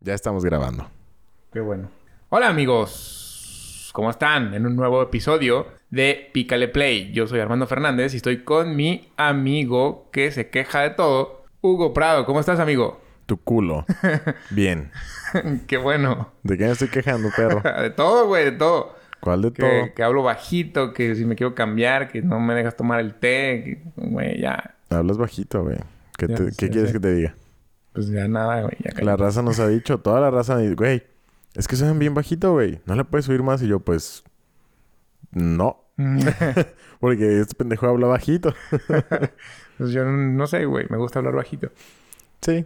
Ya estamos grabando. Qué bueno. Hola amigos, ¿cómo están? En un nuevo episodio de Pícale Play. Yo soy Armando Fernández y estoy con mi amigo que se queja de todo, Hugo Prado. ¿Cómo estás, amigo? Tu culo. Bien. Qué bueno. ¿De qué me estoy quejando, perro? de todo, güey, de todo. ¿Cuál de Que, todo? que hablo bajito, que si me quiero cambiar, que no me dejas tomar el té, que, güey, ya. Hablas bajito, güey. ¿Qué, Ya te- sé, qué quieres que te diga? Pues ya nada, güey, ya La raza nos ha dicho, toda la raza me dice, güey, es que suenan bien bajito, güey. ¿No le puedes subir más? Y yo, pues, no. Porque este pendejo habla bajito. pues yo no sé, güey, me gusta hablar bajito. sí,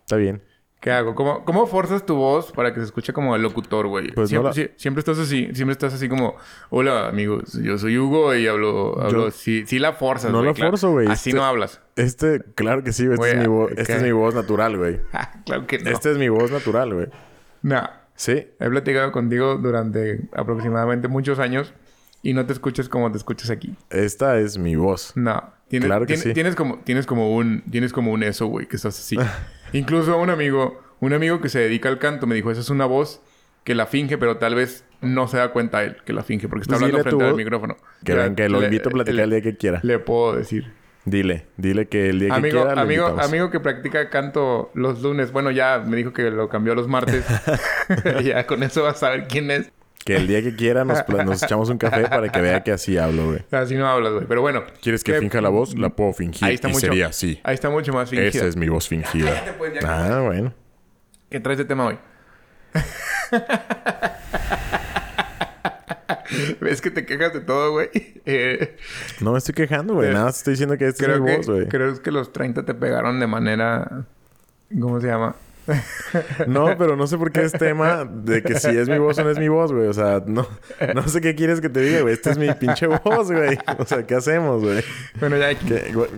está bien. ¿Qué hago? ¿Cómo, ¿Cómo forzas tu voz para que se escuche como el locutor, güey? Pues no siempre, la- siempre estás así, siempre estás así como, hola amigos, yo soy Hugo y hablo, hablo, Yo- sí, sí la forzas, No la claro. forzo, güey. Así Este- no hablas. Este, claro que sí, güey. Esta Güey, es mi voz, ¿qué? esta es mi voz natural, güey. claro que no. Esta es mi voz natural, güey. No. Sí. He platicado contigo durante aproximadamente muchos años y no te escuchas como te escuchas aquí. Esta es mi voz. No. Tienes, Claro que tienes, sí. Tienes como, tienes como un, tienes como un eso, güey, que estás así. Incluso un amigo, un amigo que se dedica al canto me dijo, esa es una voz que la finge, pero tal vez no se da cuenta él que la finge porque está Pues hablando frente al micrófono. Que Ya, ven, que lo le- invito a platicar le- el día que quiera. Le puedo decir. Dile, dile que el día que Amigo, quiera lo amigo, amigo que practica canto los lunes. Bueno, ya me dijo que lo cambió a los martes. ya con eso vas a saber quién es. Que el día que quiera nos, echamos un café para que vea que así hablo, güey. Así no hablas, güey. Pero bueno. ¿Quieres que ¿qué- finja la voz? La puedo fingir. Ahí está y mucho. sería así. Ahí está mucho más fingida. Esa es mi voz fingida. Pues, ya. Ah, bueno. ¿Qué traes de tema hoy? ¿Ves que te quejas de todo, güey? Eh, No me estoy quejando, güey. Eh, Nada, estoy diciendo que esta creo, es mi que, voz, güey. creo que los 30 te pegaron de manera... ¿Cómo se llama? No, pero no sé por qué es tema de que si es mi voz o no es mi voz, güey. O sea, no, no sé qué quieres que te diga, güey. Esta es mi pinche voz, güey. O sea, ¿qué hacemos, güey? Bueno, ya... ¿Qué, güey?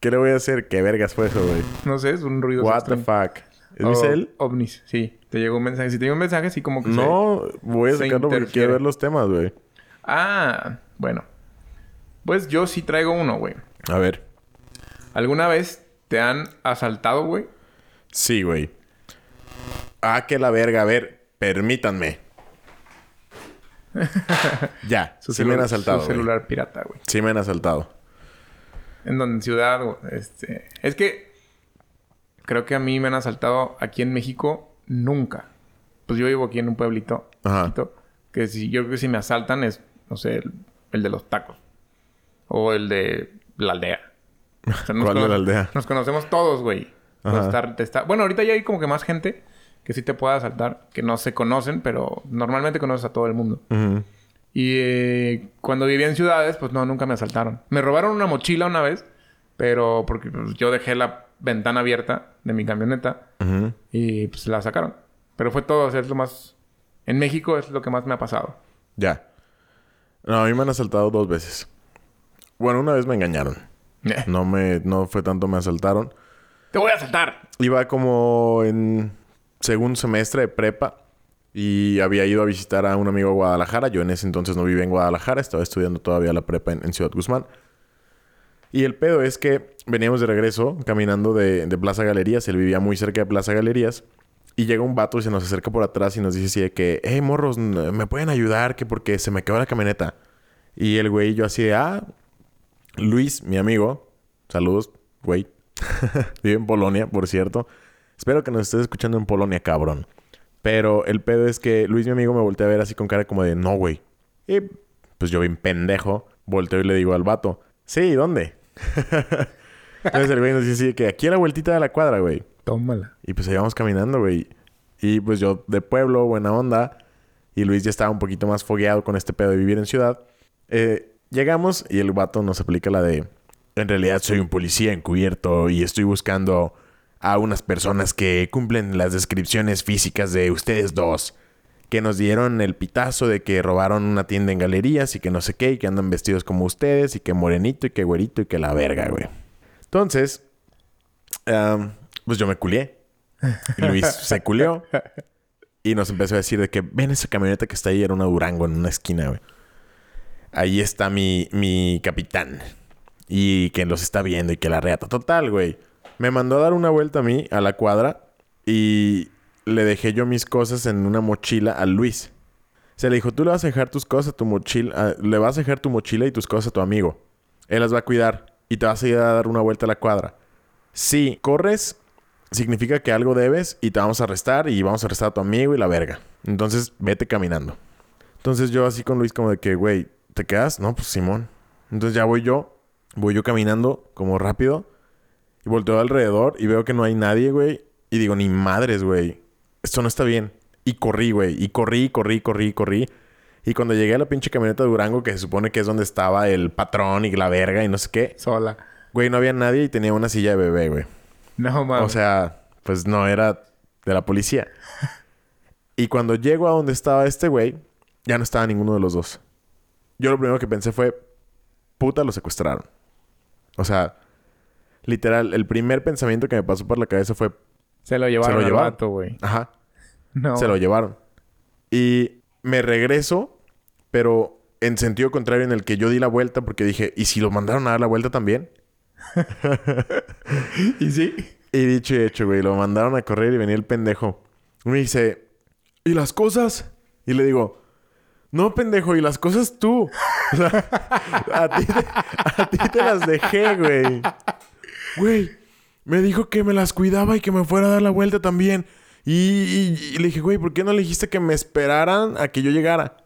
¿Qué le voy a hacer? ¿Qué vergas fue eso, güey? No sé, es un ruido... What the fuck? ¿Es mi Oh, cel? ovnis, sí. Te llegó un mensaje. Si te llegó un mensaje, sí como que se- No, voy a sacarlo porque quiero ver los temas, güey. Ah, bueno. Pues yo sí traigo uno, güey. A ver. ¿Alguna vez te han asaltado, güey? Sí, güey. Ah, que la verga. A ver, permítanme. ya, Su sí me han asaltado. Su güey. celular pirata, güey. Sí me han asaltado. En donde en ciudad, este... Es que... Creo que a mí me han asaltado aquí en México nunca. Pues yo vivo aquí en un pueblito. Ajá. chiquito, Que si... Yo creo que si me asaltan es... No sé... El, el de los tacos. O el de la aldea. O sea, ¿Cuál de la aldea? Nos conocemos todos, güey. Pues Ajá. está- Bueno, ahorita ya hay como que más gente que sí te puede asaltar. Que no se conocen, pero normalmente conoces a todo el mundo. Y eh, cuando vivía en ciudades, pues no, nunca me asaltaron. Me robaron una mochila una vez, pero porque pues, yo dejé la ventana abierta de mi camioneta y pues la sacaron. Pero fue todo, o sea, es lo más... En México es lo que más me ha pasado. Ya. No, a mí me han asaltado dos veces. Bueno, una vez me engañaron. No me... No fue tanto me asaltaron. ¡Te voy a asaltar! Iba como en segundo semestre de prepa y había ido a visitar a un amigo a Guadalajara. Yo en ese entonces no vivía en Guadalajara, estaba estudiando todavía la prepa en, en Ciudad Guzmán. Y el pedo es que veníamos de regreso caminando de, de Plaza Galerías. Él vivía muy cerca de Plaza Galerías. Y llega un vato y se nos acerca por atrás y nos dice así de que, hey morros, ¿me pueden ayudar? Que porque se me quedó la camioneta. Y el güey y yo así de, ah, Luis, mi amigo, saludos, güey. Vive en Polonia, por cierto. Espero que nos estés escuchando en Polonia, cabrón. Pero el pedo es que Luis, mi amigo, me voltea a ver así con cara como de, no, güey. Y pues yo bien pendejo, volteo y le digo al vato, sí, ¿dónde? Entonces el güey nos dice que aquí a la vueltita de la cuadra, güey. Tómala. Y pues ahí vamos caminando, güey. Y pues yo de pueblo, buena onda. Y Luis ya estaba un poquito más fogueado con este pedo de vivir en ciudad. Eh, llegamos y el vato nos aplica la de... En realidad soy un policía encubierto y estoy buscando a unas personas que cumplen las descripciones físicas de ustedes dos. Que nos dieron el pitazo de que robaron una tienda en galerías y que no sé qué, y que andan vestidos como ustedes, y que morenito, y que güerito, y que la verga, güey. Entonces, pues yo me culié. Luis se culió. Y nos empezó a decir de que ven esa camioneta que está ahí, era una Durango en una esquina, güey. Ahí está mi, mi capitán. Y que los está viendo y que la reata. Total, güey. Me mandó a dar una vuelta a mí, a la cuadra. Y le dejé yo mis cosas en una mochila a Luis. Se le dijo, tú le vas a dejar tus cosas tu mochila, le vas a dejar tu mochila y tus cosas a tu amigo. Él las va a cuidar y te vas a ir a dar una vuelta a la cuadra. Si corres, significa que algo debes y te vamos a arrestar y vamos a arrestar a tu amigo y la verga. Entonces, vete caminando. Entonces yo así con Luis como de que, güey, ¿te quedas? No, pues Simón. Entonces ya voy yo, voy yo caminando como rápido y volteo alrededor y veo que no hay nadie, güey. Y digo, ni madres, güey. Esto no está bien. Y corrí, güey. Y corrí, corrí, corrí, corrí. Y cuando llegué a la pinche camioneta de Durango, que se supone que es donde estaba el patrón y la verga y no sé qué, Sola. güey, no había nadie y tenía una silla de bebé, güey. No, mames. O sea, pues no era de la policía. Y cuando llego a donde estaba este güey, ya no estaba ninguno de los dos. Yo lo primero que pensé fue, puta, lo secuestraron. O sea, literal, el primer pensamiento que me pasó por la cabeza fue, se lo llevaron se lo al llevaron. vato, güey. ajá, No. se lo llevaron. Y me regreso, pero en sentido contrario en el que yo di la vuelta porque dije, ¿y si lo mandaron a dar la vuelta también? ¿Y sí? Y dicho y hecho, güey, lo mandaron a correr y venía el pendejo. Y me dice, ¿y las cosas? Y le digo, no, pendejo, ¿y las cosas tú? O sea, a ti, te, a ti te las dejé, güey. Güey, me dijo que me las cuidaba y que me fuera a dar la vuelta también. Y, y- y le dije, güey, ¿por qué no le dijiste que me esperaran a que yo llegara?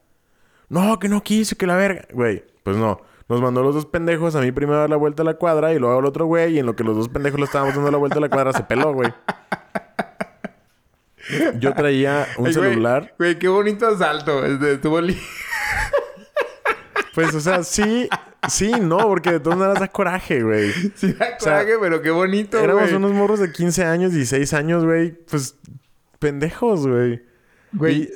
No, que no quise, que la verga. Güey, pues no. Nos mandó los dos pendejos a mí primero a dar la vuelta a la cuadra y luego al otro güey. Y en lo que los dos pendejos le estábamos dando la vuelta a la cuadra, se peló, güey. Yo traía un Ay, güey, celular. Güey, qué bonito asalto. Este, Estuvo li- Pues, o sea, sí, sí, no, porque de todas maneras da coraje, güey. Sí, da sea, coraje, pero qué bonito, Éramos güey. unos morros de 15 años, 16 años, güey. Pues, pendejos, güey. Güey,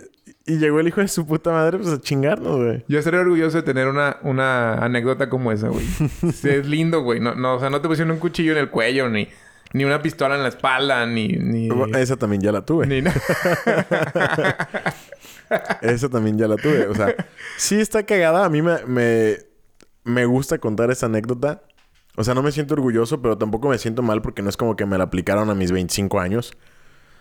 Y, y llegó el hijo de su puta madre, pues, a chingarnos, güey. yo estaría orgulloso de tener una, una anécdota como esa, güey. Sí, es lindo, güey. No, no, o sea, no te pusieron un cuchillo en el cuello, ni, ni una pistola en la espalda, ni... ni... Esa también ya la tuve. ni nada. Esa también ya la tuve. O sea, sí está cagada. A mí me, me, me gusta contar esa anécdota. O sea, no me siento orgulloso, pero tampoco me siento mal porque no es como que me la aplicaron a mis 25 años.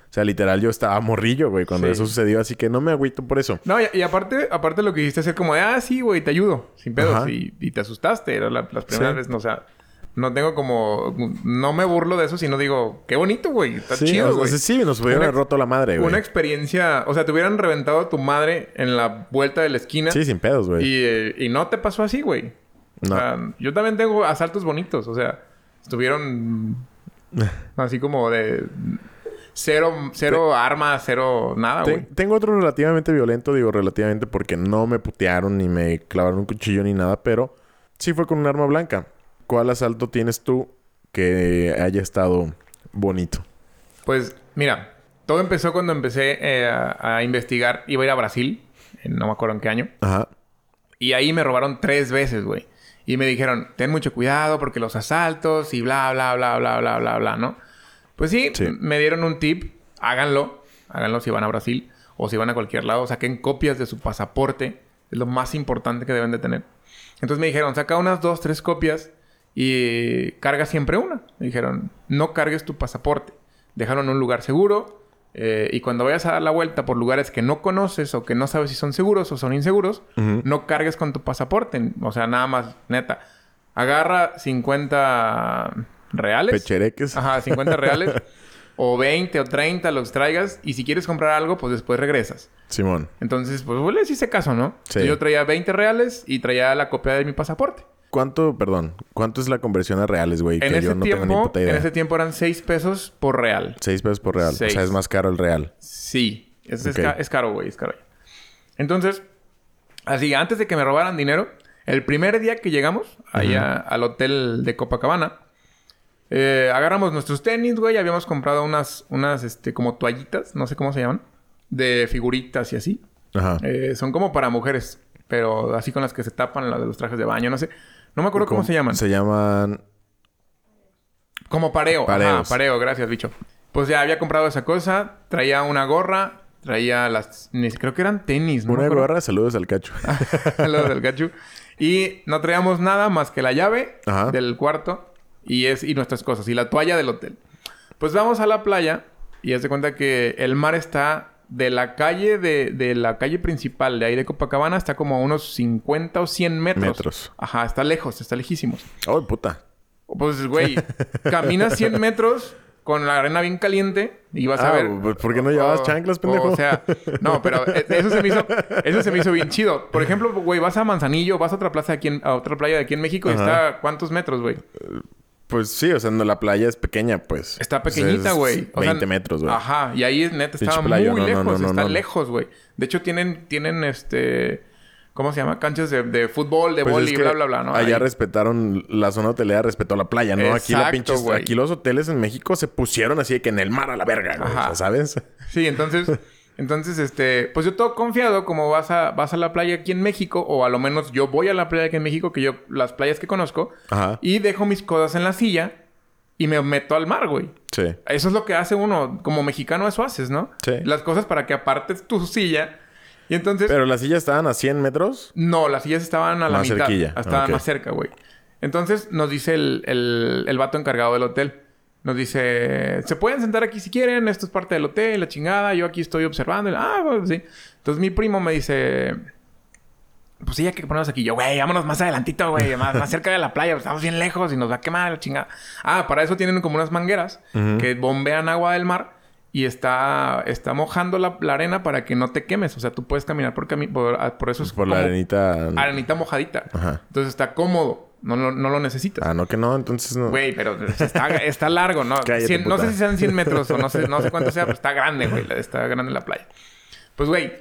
O sea, literal, yo estaba morrillo, güey, cuando Sí. eso sucedió. Así que no me agüito por eso. No, y, y aparte, aparte lo que hiciste hacer como de, ah, sí, güey, te ayudo, sin pedos. Y, y te asustaste, era la- las primeras Sí. veces, no, o sea, no tengo como, no me burlo de eso, sino digo, qué bonito, güey, está sí, chido, o güey. sí, nos hubieran Una- roto la madre, güey. Una experiencia, o sea, te hubieran reventado a tu madre en la vuelta de la esquina. Sí, sin pedos, güey. Y, eh, y no te pasó así, güey. O No. sea, yo también tengo asaltos bonitos. O sea, estuvieron así como de cero, cero armas, cero nada, Te- güey. tengo otro relativamente violento, digo relativamente porque no me putearon ni me clavaron un cuchillo ni nada, pero sí fue con un arma blanca. ¿Cuál asalto tienes tú que haya estado bonito? Pues mira, todo empezó cuando empecé eh, a, a investigar. Iba a ir a Brasil, no me acuerdo en qué año. Ajá. Y ahí me robaron tres veces, güey. Y me dijeron, ten mucho cuidado porque los asaltos y bla, bla, bla, bla, bla, bla, bla, ¿no? Pues sí, Sí. me dieron un tip. Háganlo. Háganlo si van a Brasil o si van a cualquier lado. Saquen copias de su pasaporte. Es lo más importante que deben de tener. Entonces me dijeron, saca unas dos, tres copias y carga siempre una. Me dijeron, no cargues tu pasaporte. Déjalo en un lugar seguro. eh, y cuando vayas a dar la vuelta por lugares que no conoces o que no sabes si son seguros o son inseguros, no cargues con tu pasaporte. O sea, nada más, neta. Agarra 50 reales. Pechereques. Ajá, 50 reales. o 20 o 30, los traigas. Y si quieres comprar algo, pues después regresas. Simón. Entonces, pues vos les hice caso, ¿no? Sí. Entonces, yo traía 20 reales y traía la copia de mi pasaporte. ¿Cuánto, perdón, cuánto es la conversión a reales, güey? En Que ese, yo no tengo ni tiempo, puta en idea. ese tiempo eran 6 pesos por real. 6 pesos por real. Seis. O sea, es más caro el real. Sí. Es, es Ok. ca- es caro, güey. Es caro. Entonces, así, antes de que me robaran dinero, el primer día que llegamos allá al hotel de Copacabana, eh, agarramos nuestros tenis, güey. Habíamos comprado unas, unas, este, como toallitas, no sé cómo se llaman, de figuritas y así. Ajá. Eh, son como para mujeres, pero así con las que se tapan las de los trajes de baño, no sé. No me acuerdo cómo, se llaman. Se llaman... Como pareo. Ajá, Pareos. pareo, gracias, bicho. Pues ya había comprado esa cosa. Traía una gorra. Traía las... Creo que eran tenis, ¿no? Una gorra, saludos al cacho. Los del gachu. Y no traíamos nada más que la llave Ajá. del cuarto y, es, y nuestras cosas. Y la toalla del hotel. Pues vamos a la playa Y haz de cuenta que el mar está de la calle, de, de la calle principal de ahí de Copacabana, está como a unos 50 o 100 metros. Metros. Ajá, está lejos, está lejísimos. ¡Ay, puta! Pues, güey, caminas 100 metros con la arena bien caliente y vas a Ah, ver... pues, ¿por qué no llevabas chanclas, pendejo? O sea, no, pero eh, eso se me hizo... Eso se me hizo bien chido. Por ejemplo, güey, vas a Manzanillo, vas a otra plaza aquí en... A otra playa de aquí en México y está... ¿Cuántos metros, güey? Pues sí, o sea, no, la playa es pequeña, pues. Está pequeñita, güey. O sea, 20 metros, güey. Ajá. Y ahí, neta, estaba playa, muy no, lejos. no, está lejos, güey. De hecho, tienen... Tienen, este... ¿Cómo se llama? Canchas de, de fútbol, de Pues boli, es que bla, bla, bla, ¿no? Allá Ahí. respetaron... La zona hotelera respetó la playa, ¿no? aquí la pinche... Aquí los hoteles en México se pusieron así de que en el mar a la verga, güey. O sea, ¿sabes? Sí, entonces, entonces, este, pues yo todo confiado, como vas a, vas a la playa aquí en México, o a lo menos yo voy a la playa aquí en México, que yo, las playas que conozco, Ajá. y dejo mis cosas en la silla y me meto al mar, güey. Sí. Eso es lo que hace uno, como mexicano, eso haces, ¿no? Sí. Las cosas para que apartes tu silla. Y entonces, Pero las sillas estaban a 100 metros. no, las sillas estaban a la Más mitad. cerquilla. Estaban más cerca, güey. Entonces nos dice el, el, el vato encargado del hotel. Nos dice, se pueden sentar aquí si quieren, esto es parte del hotel, la chingada, yo aquí estoy observando. Y, ah, pues sí. Entonces mi primo me dice, pues sí, hay que ponernos aquí. Yo, güey, vámonos más adelantito, güey, más, más cerca de la playa, pues, estamos bien lejos y nos va a quemar la chingada. Ah, para eso tienen como unas mangueras que bombean agua del mar y está, está mojando la, la arena para que no te quemes. O sea, tú puedes caminar por, cami por, por eso es Por la arenita. arenita mojadita. Ajá. Entonces está cómodo. No, lo- no lo necesitas. Ah, no que no. Entonces no. Güey, pero está, está largo, ¿no? Cállate, no sé si sean 100 metros o no sé, no sé cuánto sea, pero está grande, güey. Está grande la playa. Pues, güey,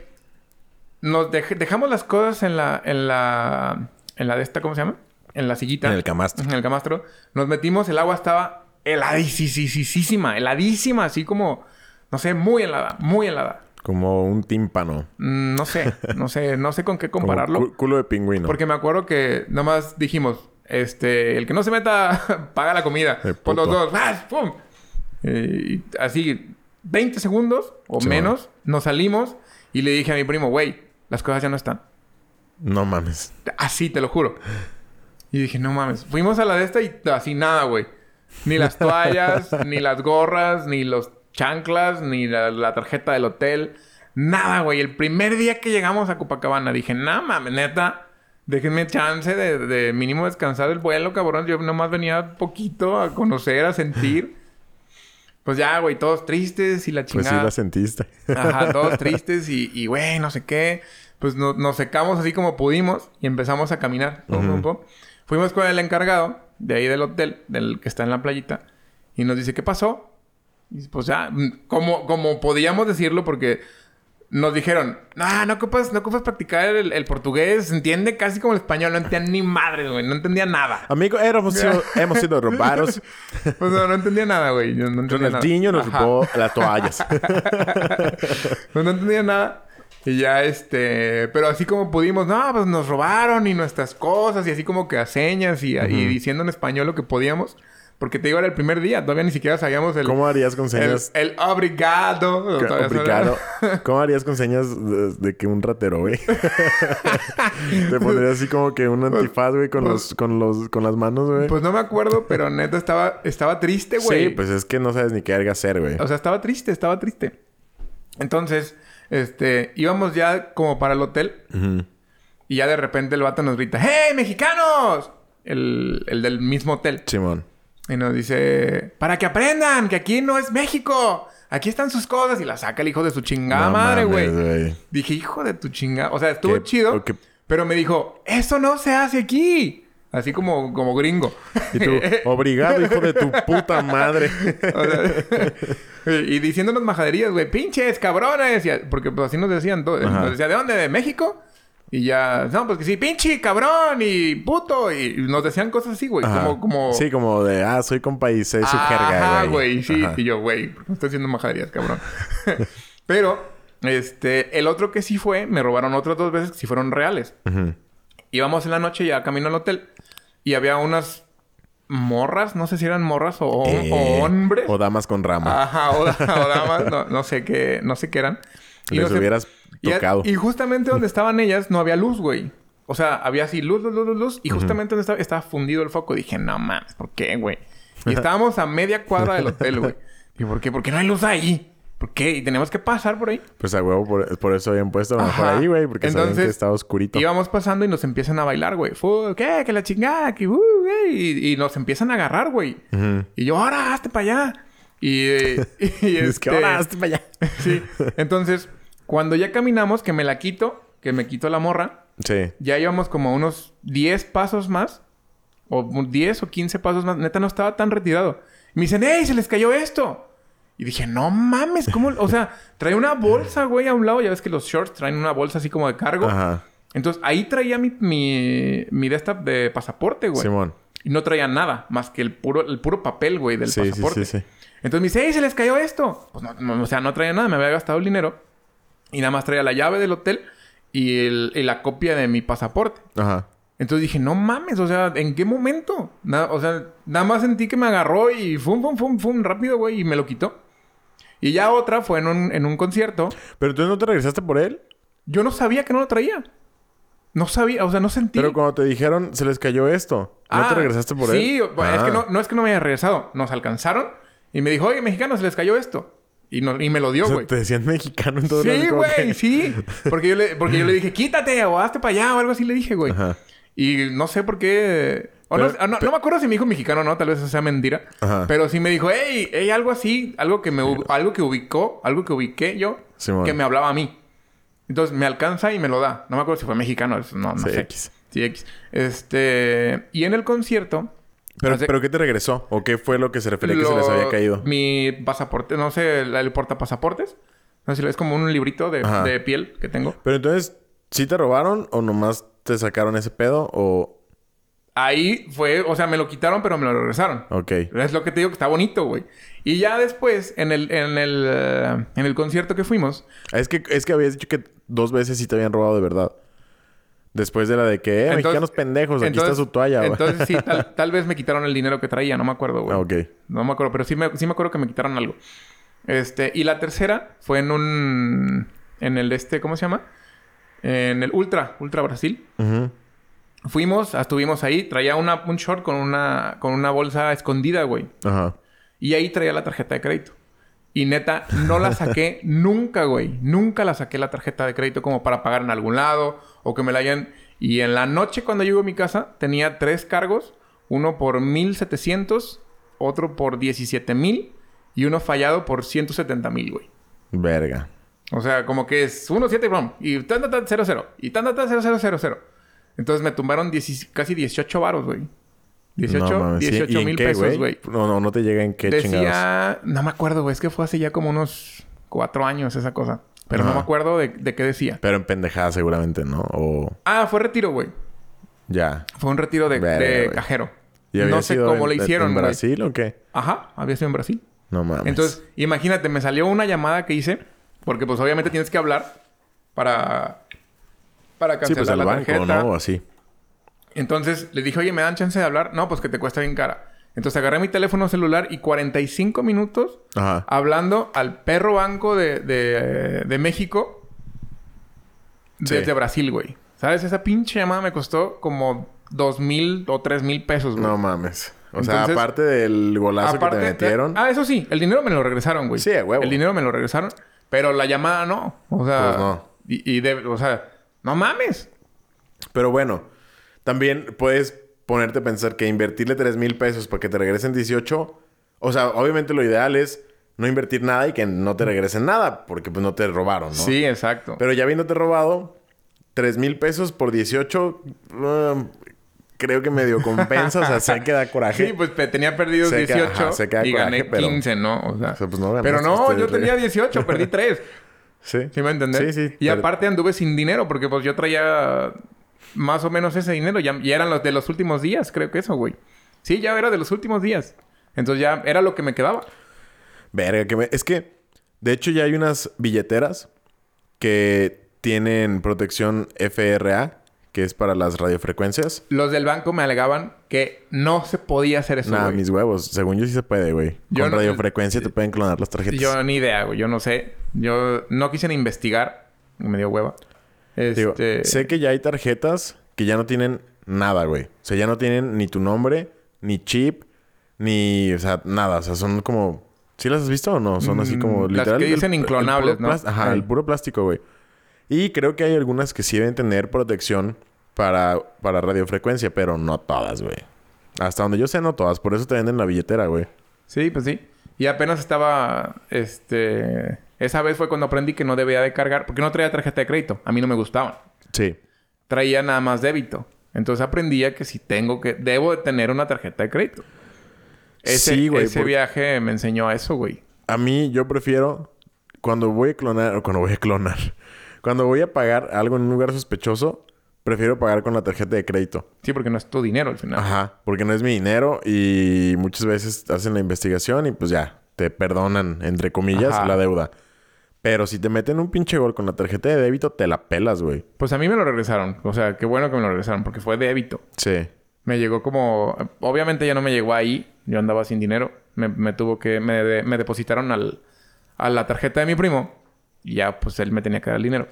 nos dej- dejamos las cosas en la, en la, en la de esta, ¿cómo se llama? En la sillita. En el camastro. En el camastro. Nos metimos, el agua estaba heladísima, heladísima, así como, no sé, muy helada, muy helada. Como un tímpano. Mm, No sé, no sé, no sé con qué compararlo. cu- culo de pingüino. Porque me acuerdo que nada más dijimos, este, el que no se meta, paga la comida. Eh, Por los puto. dos. Eh, y así, 20 segundos o Sí, menos, nos salimos y le dije a mi primo, güey, las cosas ya no están. No mames. Así, te lo juro. Y dije, no mames. Fuimos a la de esta y así nada, güey. Ni las toallas, ni las gorras, ni los chanclas, ni la, la tarjeta del hotel. Nada, güey. El primer día que llegamos a Copacabana dije, no mames, neta. Déjenme chance de, de mínimo descansar el vuelo, cabrón. Yo nomás venía poquito a conocer, a sentir. Pues ya, güey, todos tristes y la Pues chingada. sí la sentiste. Ajá, todos tristes y, y güey, no sé qué. Pues no- nos secamos así como pudimos y empezamos a caminar. Pum, pum. Fuimos con el encargado de ahí del hotel, del que está en la playita, y nos dice, ¿qué pasó? Y pues ya, mm, como, como podíamos decirlo, porque nos dijeron, ah, no ocupas, no ocupas practicar el, el portugués, se entiende casi como el español, no entendía ni madre, güey, no entendía nada. Amigo, éramos sido- hemos sido robados. Pues no, no entendía nada, güey. Yo no entendía nada. Ronaldinho nos robó las toallas. Pues no entendía nada. Y ya este... Pero así como pudimos, no, pues nos robaron y nuestras cosas. Y así como que a señas y, y diciendo en español lo que podíamos. Porque te digo, era el primer día. Todavía ni siquiera sabíamos el... ¿Cómo harías con el, señas? el obrigado. Que- Todavía no- Obrigado. ¿Cómo harías con señas de, de que un ratero, güey? Te pondrías así como que un antifaz, güey, con los, con los, con las manos, güey. Pues no me acuerdo, pero neta estaba, estaba triste, güey. sí, pues es que no sabes ni qué verga hacer, güey. O sea, estaba triste, estaba triste. Entonces, este... Íbamos ya como para el hotel. Y ya de repente el vato nos grita, ¡Hey, mexicanos! El, el del mismo hotel. Simón. Y nos dice, para que aprendan que aquí no es México. Aquí están sus cosas. Y la saca el hijo de su chingada No madre, güey. Dije, hijo de tu chingada. O sea, estuvo Qué- chido. Pero me dijo, eso no se hace aquí. Así como, como gringo. Y tú, obrigado, hijo de tu puta madre. O sea, y diciéndonos majaderías, güey. Pinches, cabrones. Porque pues, así nos decían todos. Nos decía, ¿de dónde? ¿De México? Y ya... No, pues que sí. Pinche, cabrón. Y puto. Y nos decían cosas así, güey. Como, como... Sí, como de, ah, soy compa y sé su jerga, Ajá, güey. Sí. Ajá. Y yo, güey. ¿por qué me estás haciendo majaderías, cabrón? Pero... Este... El otro que sí fue... Me robaron otras dos veces que sí fueron reales. Íbamos en la noche ya camino al hotel. Y había unas... Morras. No sé si eran morras o, o Eh, hombres. O damas con rama. Ajá, o, o damas, no, no sé qué, no sé qué eran. Les no hubieras tocado. y justamente donde estaban ellas no había luz, güey. O sea, había así luz, luz, luz, luz, luz. Y justamente donde estaba, estaba fundido el foco. Dije, no mames, ¿por qué, güey? Y estábamos a media cuadra del hotel, güey. ¿Y por qué? Porque no hay luz ahí. ¿Por qué? Y tenemos que pasar por ahí. Pues a huevo, por, por eso habían puesto a lo mejor ahí, güey, porque sabían que Entonces, estaba oscurito. Íbamos pasando y nos empiezan a bailar, güey. ¿Qué? Que la chingada, que uh, güey. Y, y nos empiezan a agarrar, güey. Y yo, ahora, hazte para allá. Y, eh, y Es que este, ahora hazte para allá. Sí. Entonces, cuando ya caminamos, que me la quito, que me quito la morra, Sí. ya íbamos como unos 10 pasos más. O 10 o 15 pasos más. Neta, no estaba tan retirado. Y me dicen, ¡Ey, se les cayó esto! Y dije, no mames, ¿cómo? O sea, trae una bolsa, güey, a un lado. Ya ves que los shorts traen una bolsa así como de cargo. Ajá. Entonces, ahí traía mi, mi, mi desktop de pasaporte, güey. Simón. Y no traía nada más que el puro, el puro papel, güey, del Sí, pasaporte. sí, sí. Entonces me dice, ¡Ey, se les cayó esto! Pues no, no, o sea, no traía nada, me había gastado el dinero. Y nada más traía la llave del hotel y, el- y la copia de mi pasaporte. Ajá. Entonces dije, no mames, o sea, ¿en qué momento? Na- o sea, nada más sentí que me agarró y fum, fum, fum, fum, rápido, güey, y me lo quitó. Y ya otra fue en un, en un concierto. Pero entonces no te regresaste por él. Yo no sabía que no lo traía. No sabía, o sea, no sentí. Pero cuando te dijeron, se les cayó esto. ¿No Ah, te regresaste por él? Sí, es Ah. que no, no es que no me haya regresado. Nos alcanzaron y me dijo, oye, mexicano, se les cayó esto. Y, no, y me lo dio, O sea, güey. te decían mexicano en todo Sí, güey, que- sí. Porque yo, le, porque yo le dije, quítate o hazte para allá o algo así le dije, güey. Y no sé por qué. O no, Pero- ah, no, no me acuerdo si me dijo mexicano o no, tal vez eso sea mentira. Ajá. Pero sí me dijo, hey, hey, algo así, algo que me algo que ubicó, algo que ubiqué yo, que me hablaba a mí. Entonces me alcanza y me lo da. No me acuerdo si fue mexicano, eso no, no Sí, sé. X. Sí, X. Este. Y en el concierto. Pero, hace- ¿Pero qué te regresó? ¿O qué fue lo que se refería que se les lo- había caído? Mi pasaporte, no sé, el, portapasaportes. No sé si es como un librito de, piel que tengo. Pero entonces, ¿sí te robaron o nomás te sacaron ese pedo? O... Ahí fue, o sea, me lo quitaron, pero me lo regresaron. Ok. Es lo que te digo que está bonito, güey. Y ya después, en el, en el, en el concierto que fuimos, Es que, es que habías dicho que dos veces sí te habían robado de verdad. Después de la de que, eh, Entonces- mexicanos pendejos, aquí está su toalla. güey. Entonces sí, tal, tal vez me quitaron el dinero que traía, no me acuerdo, güey. Ah, ok. No me acuerdo, pero sí me, sí me acuerdo que me quitaron algo. Este, y la tercera fue en un. En el este, ¿cómo se llama? En el Ultra, Ultra Brasil. Ujú. Fuimos, estuvimos ahí, traía una, un short con una, con una bolsa escondida, güey. Ajá. Y ahí traía la tarjeta de crédito. Y neta, no la saqué nunca, güey. Nunca la saqué la tarjeta de crédito como para pagar en algún lado o que me la hayan. Y en la noche cuando llego a mi casa tenía tres cargos: uno por 1700, otro por 17000 y uno fallado por 170 mil, güey. Verga. O sea, como que es 1, 7, pum, y tan, tan, tan, 0, 0. Y tan, tan, tan, 0, 0, 0, 0. Entonces me tumbaron 10 casi 18 varos, güey. 18, No mames, ¿sí? 18 ¿Y en mil qué, pesos, güey. No, no, no te llega en qué chingados. Decía... No me acuerdo, güey. Es que fue hace ya como unos cuatro años esa cosa. Pero no me acuerdo de, de qué decía. Pero en pendejada seguramente, ¿no? O... Ah, fue retiro, güey. Ya. Fue un retiro de, cajero. ¿Y había No sé sido cómo en- le hicieron, ¿En. Brasil o qué? Ajá. Había sido en Brasil. No mames. Entonces, imagínate, me salió una llamada que hice. Porque pues obviamente tienes que hablar para... Para Sí, cancelar pues al la banco, tarjeta. ¿no? O así. Entonces le dije, oye, ¿me dan chance de hablar? No, pues que te cuesta bien cara. Entonces agarré mi teléfono celular y 45 minutos Ajá. hablando al perro banco de, de, de México Sí. desde Brasil, güey. ¿Sabes? Esa pinche llamada me costó como dos mil o tres mil pesos, güey. No mames. O sea, aparte del golazo que te metieron. Ah, eso sí. El dinero me lo regresaron, güey. Sí, huevo. El dinero me lo regresaron. Pero la llamada no. O sea... Pues no. Y, y de- o sea... No mames. Pero bueno, también puedes ponerte a pensar que invertirle 3 mil pesos para que te regresen 18. O sea, obviamente lo ideal es no invertir nada y que no te regresen nada, porque pues no te robaron, ¿no? Sí, exacto. Pero ya habiéndote robado 3 mil pesos por 18, um, creo que medio compensa, o sea, sé que da coraje. Sí, pues tenía perdidos que, 18 ajá, sé que da y gané pero- 15, ¿no? O sea, O sea, pues no pero no, yo tenía 18, perdí 3. Sí. ¿Sí me entendés? Sí, sí. Y pero- aparte anduve sin dinero porque pues yo traía más o menos ese dinero. Ya, y eran los de los últimos días, creo que eso, güey. Sí, ya era de los últimos días. Entonces ya era lo que me quedaba. Verga, que me- es que de hecho ya hay unas billeteras que tienen protección FRA, que es para las radiofrecuencias. Los del banco me alegaban que no se podía hacer eso, Nah, güey. mis huevos. Según yo sí se puede, güey. Yo Con no- radiofrecuencia te pueden clonar las tarjetas. Yo ni idea, güey. Yo no sé. Yo no quise ni investigar. Me dio hueva. Digo, Este... sé que ya hay tarjetas que ya no tienen nada, güey. O sea, ya no tienen ni tu nombre, ni chip, ni... O sea, nada. O sea, son como ¿Sí las has visto o no? Son así como Mm, las literal. que dicen el- inclonables, ¿no? Ajá, el puro plástico, güey. Y creo que hay algunas que sí deben tener protección para, para radiofrecuencia, pero no todas, güey. Hasta donde yo sé, no todas. Por eso te venden la billetera, güey. Sí, pues sí. Y apenas estaba, este... Esa vez fue cuando aprendí que no debía de cargar... Porque no traía tarjeta de crédito. A mí no me gustaban. Sí. Traía nada más débito. Entonces aprendía que si tengo que... Debo de tener una tarjeta de crédito. Ese, Sí, güey, ese viaje me enseñó a eso, güey. A mí, yo prefiero... Cuando voy a clonar... O cuando voy a clonar... Cuando voy a pagar algo en un lugar sospechoso... Prefiero pagar con la tarjeta de crédito. Sí, porque no es tu dinero al final. Ajá. Porque no es mi dinero y muchas veces hacen la investigación y pues ya, te perdonan, entre comillas, Ajá. la deuda. Pero si te meten un pinche gol con la tarjeta de débito, te la pelas, güey. Pues a mí me lo regresaron. O sea, qué bueno que me lo regresaron porque fue débito. Sí. Me llegó como... Obviamente ya no me llegó ahí. Yo andaba sin dinero. Me, me tuvo que... Me, de- me depositaron al, a la tarjeta de mi primo. Y ya, pues él me tenía que dar el dinero.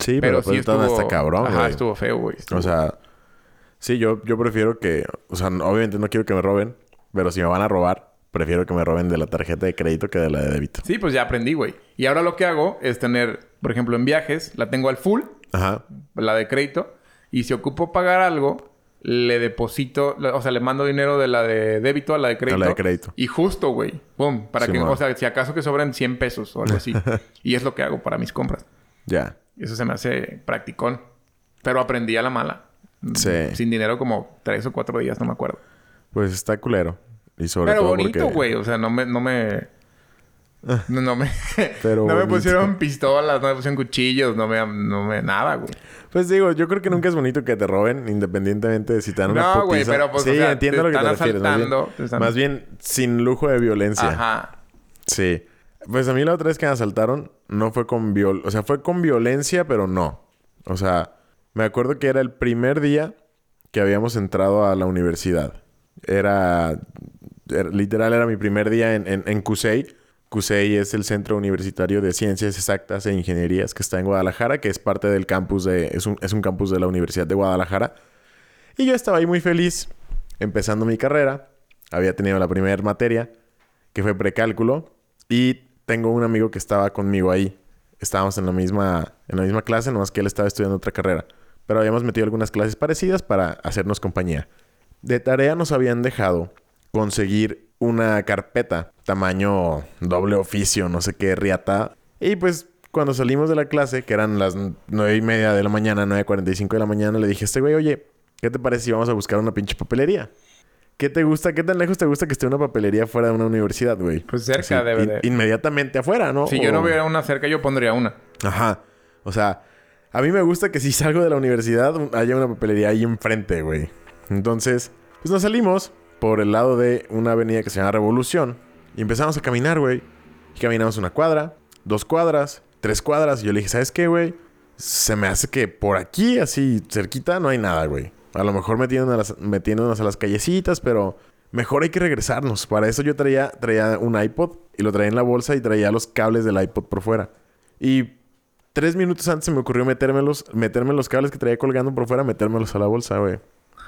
Sí, Pero, pero, sí estuvo... hasta cabrón, Ajá, güey. estuvo feo, güey. Estuvo- O sea, sí, yo, yo prefiero que... O sea, obviamente no quiero que me roben. Pero si me van a robar, prefiero que me roben de la tarjeta de crédito que de la de débito. Sí, pues ya aprendí, güey. Y ahora lo que hago es tener... Por ejemplo, en viajes, la tengo al full. Ajá. La de crédito. Y si ocupo pagar algo... Le deposito... O sea, le mando dinero de la de débito a la de crédito. la de crédito. Y justo, güey. Pum. Para que... O sea, si acaso que sobren 100 pesos o algo así. y es lo que hago para mis compras. Ya. Eso se me hace practicón. Pero aprendí a la mala. Sí. Sin dinero como tres o cuatro días, no me acuerdo. Pues está culero. Y sobre Pero todo bonito, porque... güey. O sea, no me... No me... No, no me... Pero no me pusieron pistolas, no me pusieron cuchillos, no me... No me... Nada, güey. Pues digo, yo creo que nunca es bonito que te roben, independientemente de si te dan una No, güey, pero, pues, sí, o sea, entiendo te lo que te están refieres. Más bien, asaltando, te están- más bien, sin lujo de violencia. Ajá. Sí. Pues a mí la otra vez que me asaltaron no fue con viol... O sea, fue con violencia, pero no. O sea, me acuerdo que era el primer día que habíamos entrado a la universidad. Era... era- literal, era mi primer día en, en, en CUSEI. CUSEI es el Centro Universitario de Ciencias Exactas e Ingenierías que está en Guadalajara, que es parte del campus de... Es un, es un campus de la Universidad de Guadalajara. Y yo estaba ahí muy feliz, empezando mi carrera. Había tenido la primera materia, que fue precálculo. Y tengo un amigo que estaba conmigo ahí. Estábamos en la misma, en la misma clase, nomás que él estaba estudiando otra carrera. Pero habíamos metido algunas clases parecidas para hacernos compañía. De tarea nos habían dejado conseguir una carpeta tamaño doble oficio, no sé qué, riata. Y pues cuando salimos de la clase, que eran las nueve y media de la mañana, 9.45 de la mañana, le dije a este güey, oye, ¿qué te parece si vamos a buscar una pinche papelería? ¿Qué te gusta? ¿Qué tan lejos te gusta que esté una papelería fuera de una universidad, güey? Pues cerca debe in- de- Inmediatamente afuera, ¿no? Si yo no viera una cerca, yo pondría una. Ajá. O sea, a mí me gusta que si salgo de la universidad haya una papelería ahí enfrente, güey. Entonces, pues nos salimos por el lado de una avenida que se llama Revolución y empezamos a caminar, güey. Y caminamos una cuadra, dos cuadras, tres cuadras. Y yo le dije, ¿sabes qué, güey? Se me hace que por aquí, así cerquita, no hay nada, güey. A lo mejor metiéndonos a las, metiéndonos a las callecitas, pero mejor hay que regresarnos. Para eso yo traía, traía un iPod y lo traía en la bolsa y traía los cables del iPod por fuera. Y tres minutos antes se me ocurrió metérmelos, meterme los cables que traía colgando por fuera, metérmelos a la bolsa, güey.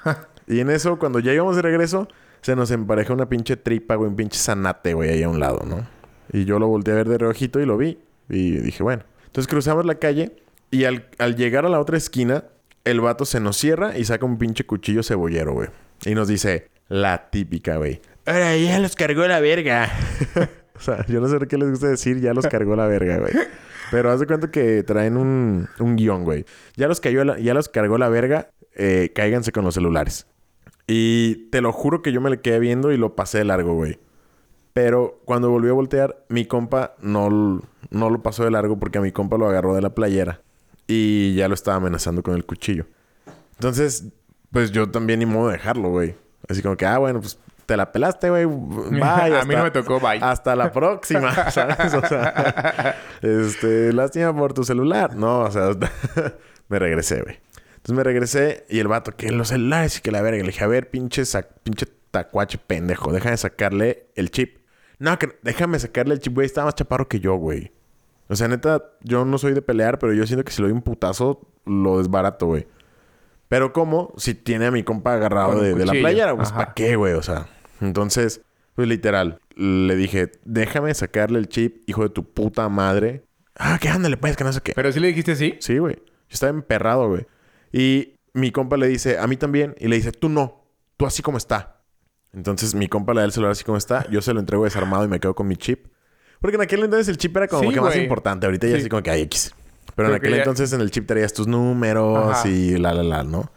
y en eso, cuando ya íbamos de regreso, se nos empareja una pinche tripa, güey, un pinche zanate, güey, ahí a un lado, ¿no? Y yo lo volteé a ver de reojito y lo vi. Y dije, bueno. Entonces cruzamos la calle y al, al llegar a la otra esquina, el vato se nos cierra y saca un pinche cuchillo cebollero, güey. Y nos dice, la típica, güey. Ahora ya los cargó la verga. o sea, yo no sé qué les gusta decir, ya los cargó la verga, güey. Pero haz de cuenta que traen un, un guion, güey. Ya los, cayó ya los cargó la verga, eh, cáiganse con los celulares. Y te lo juro que yo me le quedé viendo y lo pasé de largo, güey. Pero cuando volvió a voltear, mi compa no, no lo pasó de largo porque a mi compa lo agarró de la playera. Y ya lo estaba amenazando con el cuchillo. Entonces, pues yo también ni modo de dejarlo, güey. Así como que, ah, bueno, pues te la pelaste, güey. Bye. A mí no me tocó, bye. Hasta la próxima, ¿sabes? O sea, este, lástima por tu celular. No, o sea, me regresé, güey. Entonces me regresé y el vato, que los celulares y que la verga. Le dije, a ver, pinche, pinche tacuache pendejo, déjame sacarle el chip. No, que déjame sacarle el chip, güey. Estaba más chaparro que yo, güey. O sea, neta, yo no soy de pelear, pero yo siento que si le doy un putazo, lo desbarato, güey. Pero ¿cómo? Si tiene a mi compa agarrado de, de la playera, pues. ¿para qué, güey? O sea, entonces, pues literal, le dije, déjame sacarle el chip, hijo de tu puta madre. Ah, que ándale, pues, que no sé qué. Pero sí le dijiste sí. Sí, güey. Yo estaba emperrado, güey. Y mi compa le dice, a mí también. Y le dice, tú no. Tú así como está. Entonces mi compa le da el celular así como está. Yo se lo entrego desarmado y me quedo con mi chip. Porque en aquel entonces el chip era como Sí, que más importante. Ahorita ya Sí. así como que hay X. Pero en aquel ya- entonces en el chip traías tus números Ajá. y la, la, la, ¿no?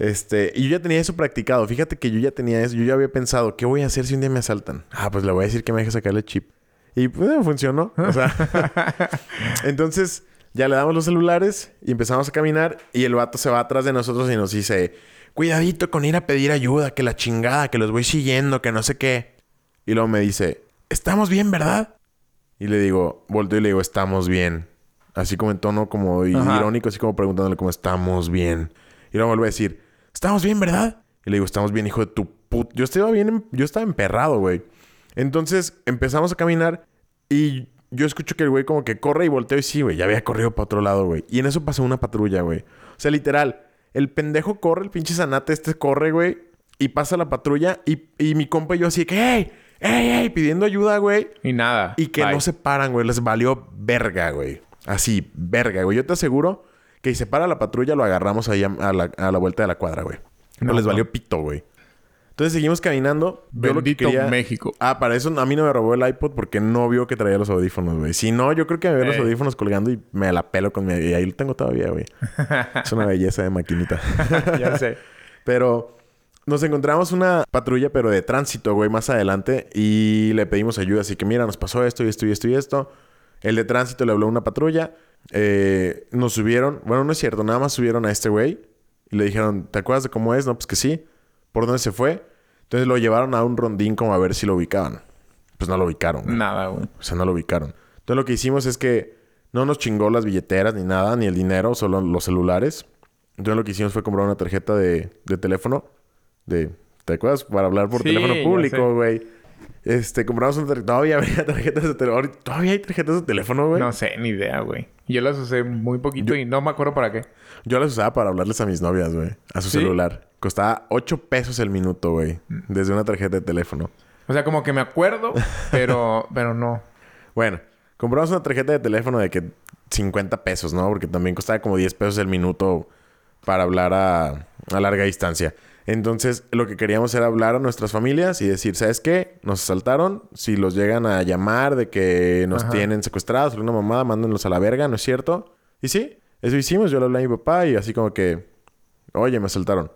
Este, y yo ya tenía eso practicado. Fíjate que yo ya tenía eso. Yo ya había pensado, ¿qué voy a hacer si un día me asaltan? Ah, pues le voy a decir que me deje sacarle el chip. Y pues eh, funcionó. O sea, entonces ya le damos los celulares y empezamos a caminar. Y el vato se va atrás de nosotros y nos dice, cuidadito con ir a pedir ayuda, que la chingada, que los voy siguiendo, que no sé qué. Y luego me dice, estamos bien, ¿verdad? Y le digo, volteo y le digo, estamos bien. Así como en tono como Ajá. irónico, así como preguntándole cómo estamos bien. Y luego vuelve a decir, estamos bien, ¿verdad? Y le digo, estamos bien, hijo de tu put... Yo estaba bien, em- yo estaba emperrado, güey. Entonces empezamos a caminar y yo escucho que el güey como que corre y volteo y sí, güey, ya había corrido para otro lado, güey. Y en eso pasó una patrulla, güey. O sea, literal, el pendejo corre, el pinche zanate este corre, güey, y pasa la patrulla y, y mi compa y yo así que, ¡hey! ¡hey, hey! Pidiendo ayuda, güey. Y nada. Y que Bye. no se paran, güey. Les valió verga, güey. Así, verga, güey. Yo te aseguro que si se para la patrulla, lo agarramos ahí a, a la, a la vuelta de la cuadra, güey. No, No, les valió pito, güey. Entonces seguimos caminando. Que Bendito quería- México. Ah, para eso a mí no me robó el iPod porque no vio que traía los audífonos, güey. Si no, yo creo que me ve los audífonos colgando y me la pelo con mi... Y ahí lo tengo todavía, güey. es una belleza de maquinita. ya sé. Pero nos encontramos una patrulla, pero de tránsito, güey, más adelante. Y le pedimos ayuda. Así que, mira, nos pasó esto y esto y esto y esto. El de tránsito le habló a una patrulla. Eh, nos subieron. Bueno, no es cierto. Nada más subieron a este güey. Y le dijeron, ¿te acuerdas de cómo es? No, pues que sí. ¿Por dónde se fue? Entonces lo llevaron a un rondín como a ver si lo ubicaban. Pues no lo ubicaron. güey. Nada, güey. O sea, no lo ubicaron. Entonces lo que hicimos es que no nos chingó las billeteras ni nada, ni el dinero, solo los celulares. Entonces lo que hicimos fue comprar una tarjeta de, de teléfono. De, ¿Te acuerdas? Para hablar por Sí, teléfono público, güey. Este, compramos una tarjeta. Todavía había tarjetas de teléfono. Todavía hay tarjetas de teléfono, güey. No sé, ni idea, güey. Yo las usé muy poquito y no me acuerdo para qué. Yo las usaba para hablarles a mis novias, güey. A su ¿Sí? celular. Costaba 8 pesos el minuto, güey. Desde una tarjeta de teléfono. O sea, como que me acuerdo, pero, pero no. Bueno, compramos una tarjeta de teléfono de que 50 pesos, ¿no? Porque también costaba como 10 pesos el minuto para hablar a, a larga distancia. Entonces, lo que queríamos era hablar a nuestras familias y decir, ¿sabes qué? Nos asaltaron. Si los llegan a llamar de que nos Ajá. tienen secuestrados o una mamada, mándenlos a la verga, ¿no es cierto? Y sí, eso hicimos. Yo le hablé a mi papá y así como que, oye, me asaltaron.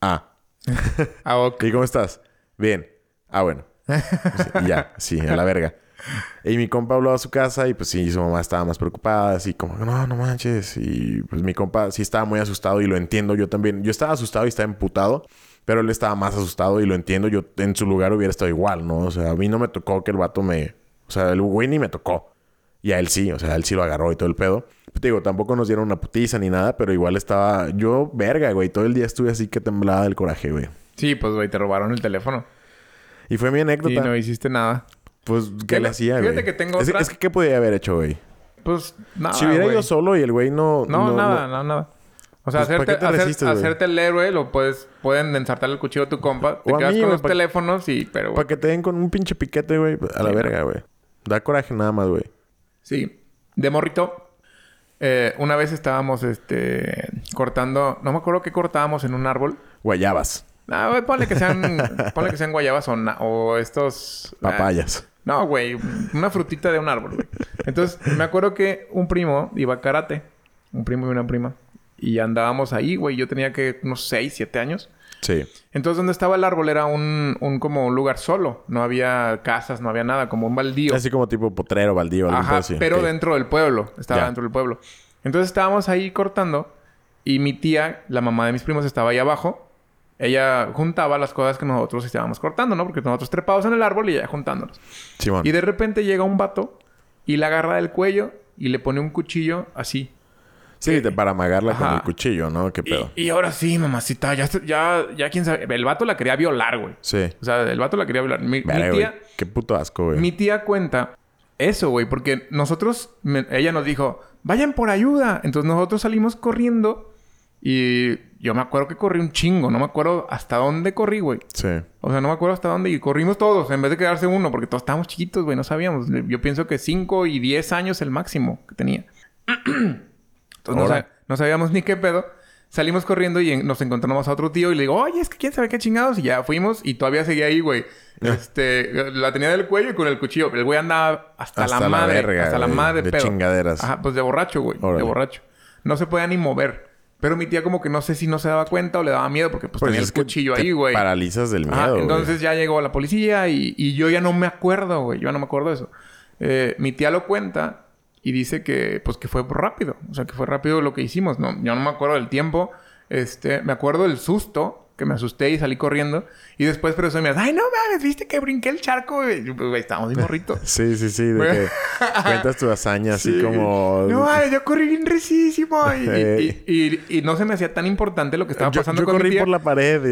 Ah, Ah, ok. ¿Y cómo estás? Bien. Ah, bueno. Y ya, sí, a la verga. Y mi compa habló a su casa y pues sí, su mamá estaba más preocupada, así como, no, no manches. Y pues mi compa sí estaba muy asustado y lo entiendo yo también. Yo estaba asustado y estaba emputado, pero él estaba más asustado y lo entiendo. Yo en su lugar hubiera estado igual, ¿no? O sea, a mí no me tocó que el vato me... O sea, el güey ni me tocó. Y a él sí, o sea, a él sí lo agarró y todo el pedo. Pues, te digo, tampoco nos dieron una putiza ni nada, pero igual estaba... Yo, verga, güey. Todo el día estuve así que temblaba del coraje, güey. Sí, pues, güey, te robaron el teléfono. Y fue mi anécdota. Y no hiciste nada. Pues, ¿qué le hacía, güey? fíjate que tengo es, otra- es que, ¿qué podía haber hecho, güey? Pues, nada, si hubiera güey. ido solo y el güey no... No, nada, no, nada. O sea, Pues, ¿para hacerte, hacer- resistes, güey? hacerte el héroe, lo puedes... Pueden ensartar el cuchillo a tu compa. Te O quedas mí, con los teléfonos y... Pero, Para que te den con un pinche piquete, güey. A la Sí, verga, güey. Da coraje nada más, güey. Sí. De morrito, eh, una vez estábamos este, cortando, no me acuerdo qué cortábamos en un árbol. Guayabas. Ah, güey, ponle que sean, ponle que sean guayabas o, na- o estos. Papayas. No, güey, una frutita de un árbol, güey. Entonces, me acuerdo que un primo iba a karate, un primo y una prima, y andábamos ahí, güey. Yo tenía que unos 6, 7 años. Sí. Entonces, donde estaba el árbol era un, un como un lugar solo. No había casas, no había nada, como un baldío. Así como tipo potrero, baldío, algo Ajá, así. pero dentro del pueblo. Estaba dentro del pueblo. Entonces estábamos ahí cortando y mi tía, la mamá de mis primos, estaba ahí abajo. Ella juntaba las cosas que nosotros estábamos cortando, ¿no? Porque nosotros trepados en el árbol y ella juntándolos. Simón. Y de repente llega un vato y la agarra del cuello y le pone un cuchillo así. Sí, de- para amagarla con el cuchillo, ¿no? ¿Qué pedo? Y, y ahora sí, mamacita, ya, ya, ya quién sabe. El vato la quería violar, güey. Sí. O sea, el vato la quería violar. Mi, mi Verga, güey. tía, Qué puto asco, güey. mi tía cuenta eso, güey, porque nosotros, me- ella nos dijo, vayan por ayuda. Entonces nosotros salimos corriendo y yo me acuerdo que corrí un chingo. No me acuerdo hasta dónde corrí, güey. Sí. O sea, no me acuerdo hasta dónde. Y corrimos todos, en vez de quedarse uno. Porque todos estábamos chiquitos, güey. No sabíamos. Yo pienso que 5 y 10 años el máximo que tenía. Entonces no, Ahora. sab- no sabíamos ni qué pedo. Salimos corriendo y en- nos encontramos a otro tío y le digo, oye, es que quién sabe qué chingados. Y ya fuimos y todavía seguía ahí, güey. Este, la tenía del cuello y con el cuchillo. El güey andaba hasta, Hasta la la madre. verga, hasta la madre de pedo. chingaderas. Ajá, pues de borracho, güey. De borracho. No se podía ni mover. Pero mi tía como que no sé si no se daba cuenta o le daba miedo porque pues, Pues tenía el cuchillo ahí, güey. Paralizas del miedo, entonces ya llegó la policía y, y yo ya no me acuerdo, güey. Yo ya no me acuerdo de eso. Eh, mi tía lo cuenta y dice que, pues, que fue rápido. O sea, que fue rápido lo que hicimos. No, yo no me acuerdo del tiempo. Este, me acuerdo del susto, que me asusté y salí corriendo. Y después presumidas, ay, no mames, viste que brinqué el charco. Y yo, pues, estábamos bien morritos. Sí, sí, sí. De que cuentas tu hazaña así Sí. como... No, mames, yo corrí bien recísimo. Y, y- y- y no se me hacía tan importante lo que estaba yo, pasando yo con mi corrí tía. por la pared.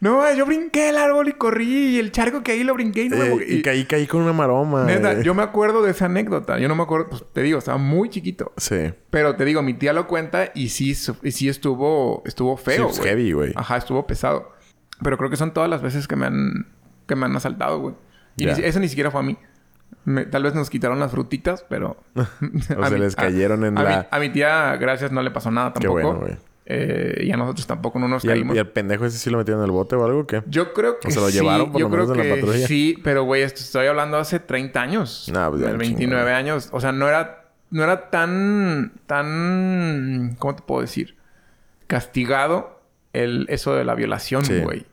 No, yo brinqué el árbol y corrí. Y el charco que ahí lo brinqué y no me Eh, moví. y caí, caí con una maroma. Neta, eh. yo me acuerdo de esa anécdota. Yo no me acuerdo, pues te digo, estaba muy chiquito. Sí. Pero te digo, mi tía lo cuenta y sí, y sí estuvo, estuvo Sí, feo, pues, güey. heavy, güey. Ajá, estuvo pesado. Pero creo que son todas las veces que me han, que me han asaltado, güey. Y ni eso ni siquiera fue a mí. Me- tal vez nos quitaron las frutitas, pero... O se mi- les a- cayeron en a la- Mi, a mi tía, gracias, no le pasó nada Qué tampoco. bueno, güey. Eh, y a nosotros tampoco no nos ¿Y al, caímos. y al pendejo ese sí lo metieron en el bote o algo qué? Yo creo que ¿O se lo sí. llevaron por Yo lo creo en la patrulla? sí, pero güey, esto estoy hablando hace 30 años. Nah, pues ya, Del 29 chingada. años. O sea, no era, no era tan, tan, ¿cómo te puedo decir? Castigado el, eso de la violación, Sí. güey.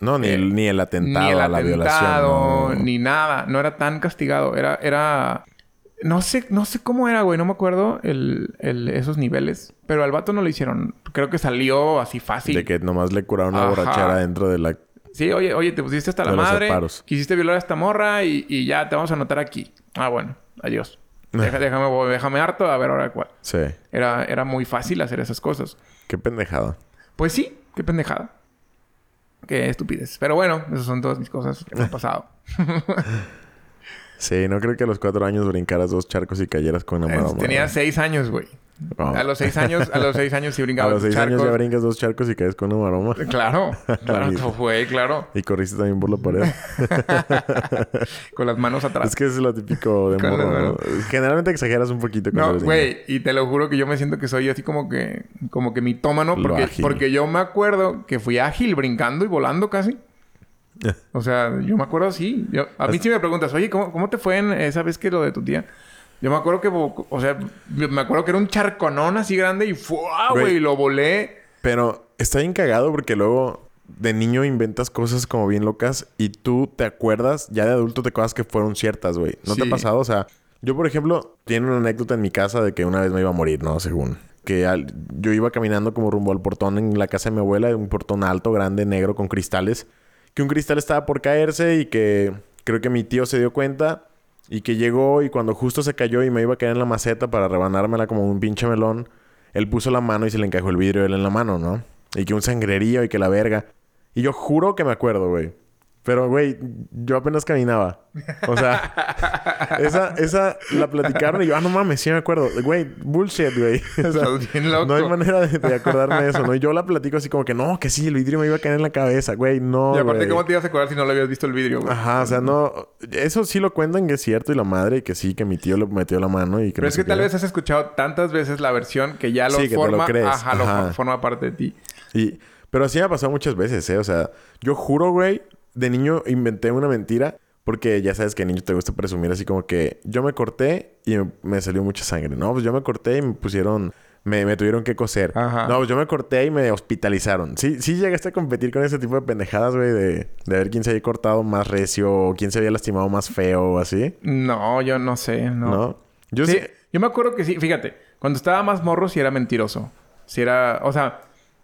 No, ni, Eh, el, ni el atentado ni el a la violación. atentado, no. ni nada. No era tan castigado. Era, era... No sé, no sé cómo era, güey. No me acuerdo el, el- esos niveles. Pero al vato no lo hicieron. Creo que salió así fácil. De que nomás le curaron una Ajá. borrachera dentro de la... Sí, oye, oye, te pusiste hasta la De madre. separos. Quisiste violar a esta morra y, y ya te vamos a anotar aquí. Ah, bueno. Adiós. Deja- déjame, déjame harto a ver ahora cuál. Sí. Era, era muy fácil hacer esas cosas. Qué pendejada. Pues sí, qué pendejada. Qué estupidez. Pero bueno, esas son todas mis cosas que me han pasado. Sí, no creo que a los cuatro años brincaras dos charcos y cayeras con una Eh, maroma. Tenía seis años, güey. A los seis años, a los seis años sí A brincaba los seis años ya brincas dos charcos y caes con una maroma. Claro, claro, fue, claro. Y corriste también por la pared. Con las manos atrás. es que es lo típico de Con morro, ¿no? Generalmente exageras un poquito cuando No, güey, y te lo juro que yo me siento que soy así como que, como que mitómano, porque, porque yo me acuerdo que fui ágil brincando y volando casi. O sea, yo me acuerdo así. Yo, a mí sí me preguntas, oye, ¿cómo, ¿cómo te fue en esa vez que lo de tu tía? Yo me acuerdo que, o sea, me acuerdo que era un charconón así grande y ¡fua! Güey. lo volé. Pero está bien cagado porque luego de niño inventas cosas como bien locas y tú te acuerdas ya de adulto de cosas que fueron ciertas, güey. ¿No te ha pasado? O sea, yo, por ejemplo, tiene una anécdota en mi casa de que una vez me iba a morir, ¿no? Según. Que al- yo iba caminando como rumbo al portón en la casa de mi abuela, un portón alto, grande, negro, con cristales. Que un cristal estaba por caerse y que creo que mi tío se dio cuenta y que llegó y cuando justo se cayó y me iba a caer en la maceta para rebanármela como un pinche melón, él puso la mano y se le encajó el vidrio él en la mano, ¿no? Y que un sangrerío y que la verga. Y yo juro que me acuerdo, güey. Pero, güey, yo apenas caminaba. O sea, esa, esa la platicaron y yo, ah, no mames, sí me acuerdo. Güey, bullshit, güey. O sea, Estás bien loco. no hay manera de, de acordarme de eso, ¿no? Y yo la platico así como que, no, que sí, el vidrio me iba a caer en la cabeza, güey, no. y aparte, güey. ¿cómo te ibas a acordar si no lo habías visto el vidrio, güey? Ajá, o sea, no. Eso sí lo cuentan que es cierto y la madre, y que sí, que mi tío le metió la mano y que Pero no es que tal qué. vez has escuchado tantas veces la versión que ya lo Sí, que te lo forma... crees. Ajá, lo Ajá. forma parte de ti. Y, pero así me ha pasado muchas veces, ¿eh? O sea, yo juro, güey, de niño inventé una mentira. Porque ya sabes que niño te gusta presumir así como que yo me corté y me, salió mucha sangre. No, pues yo me corté y me pusieron... Me, me tuvieron que coser. Ajá. No, pues yo me corté y me hospitalizaron. Sí, sí llegaste a competir con ese tipo de pendejadas, güey, de, de ver quién se había cortado más recio o quién se había lastimado más feo o así. No, yo no sé, no. ¿No? Yo sí, sí... yo me acuerdo que sí. Fíjate, cuando estaba más morro sí era mentiroso. Sí era... O sea,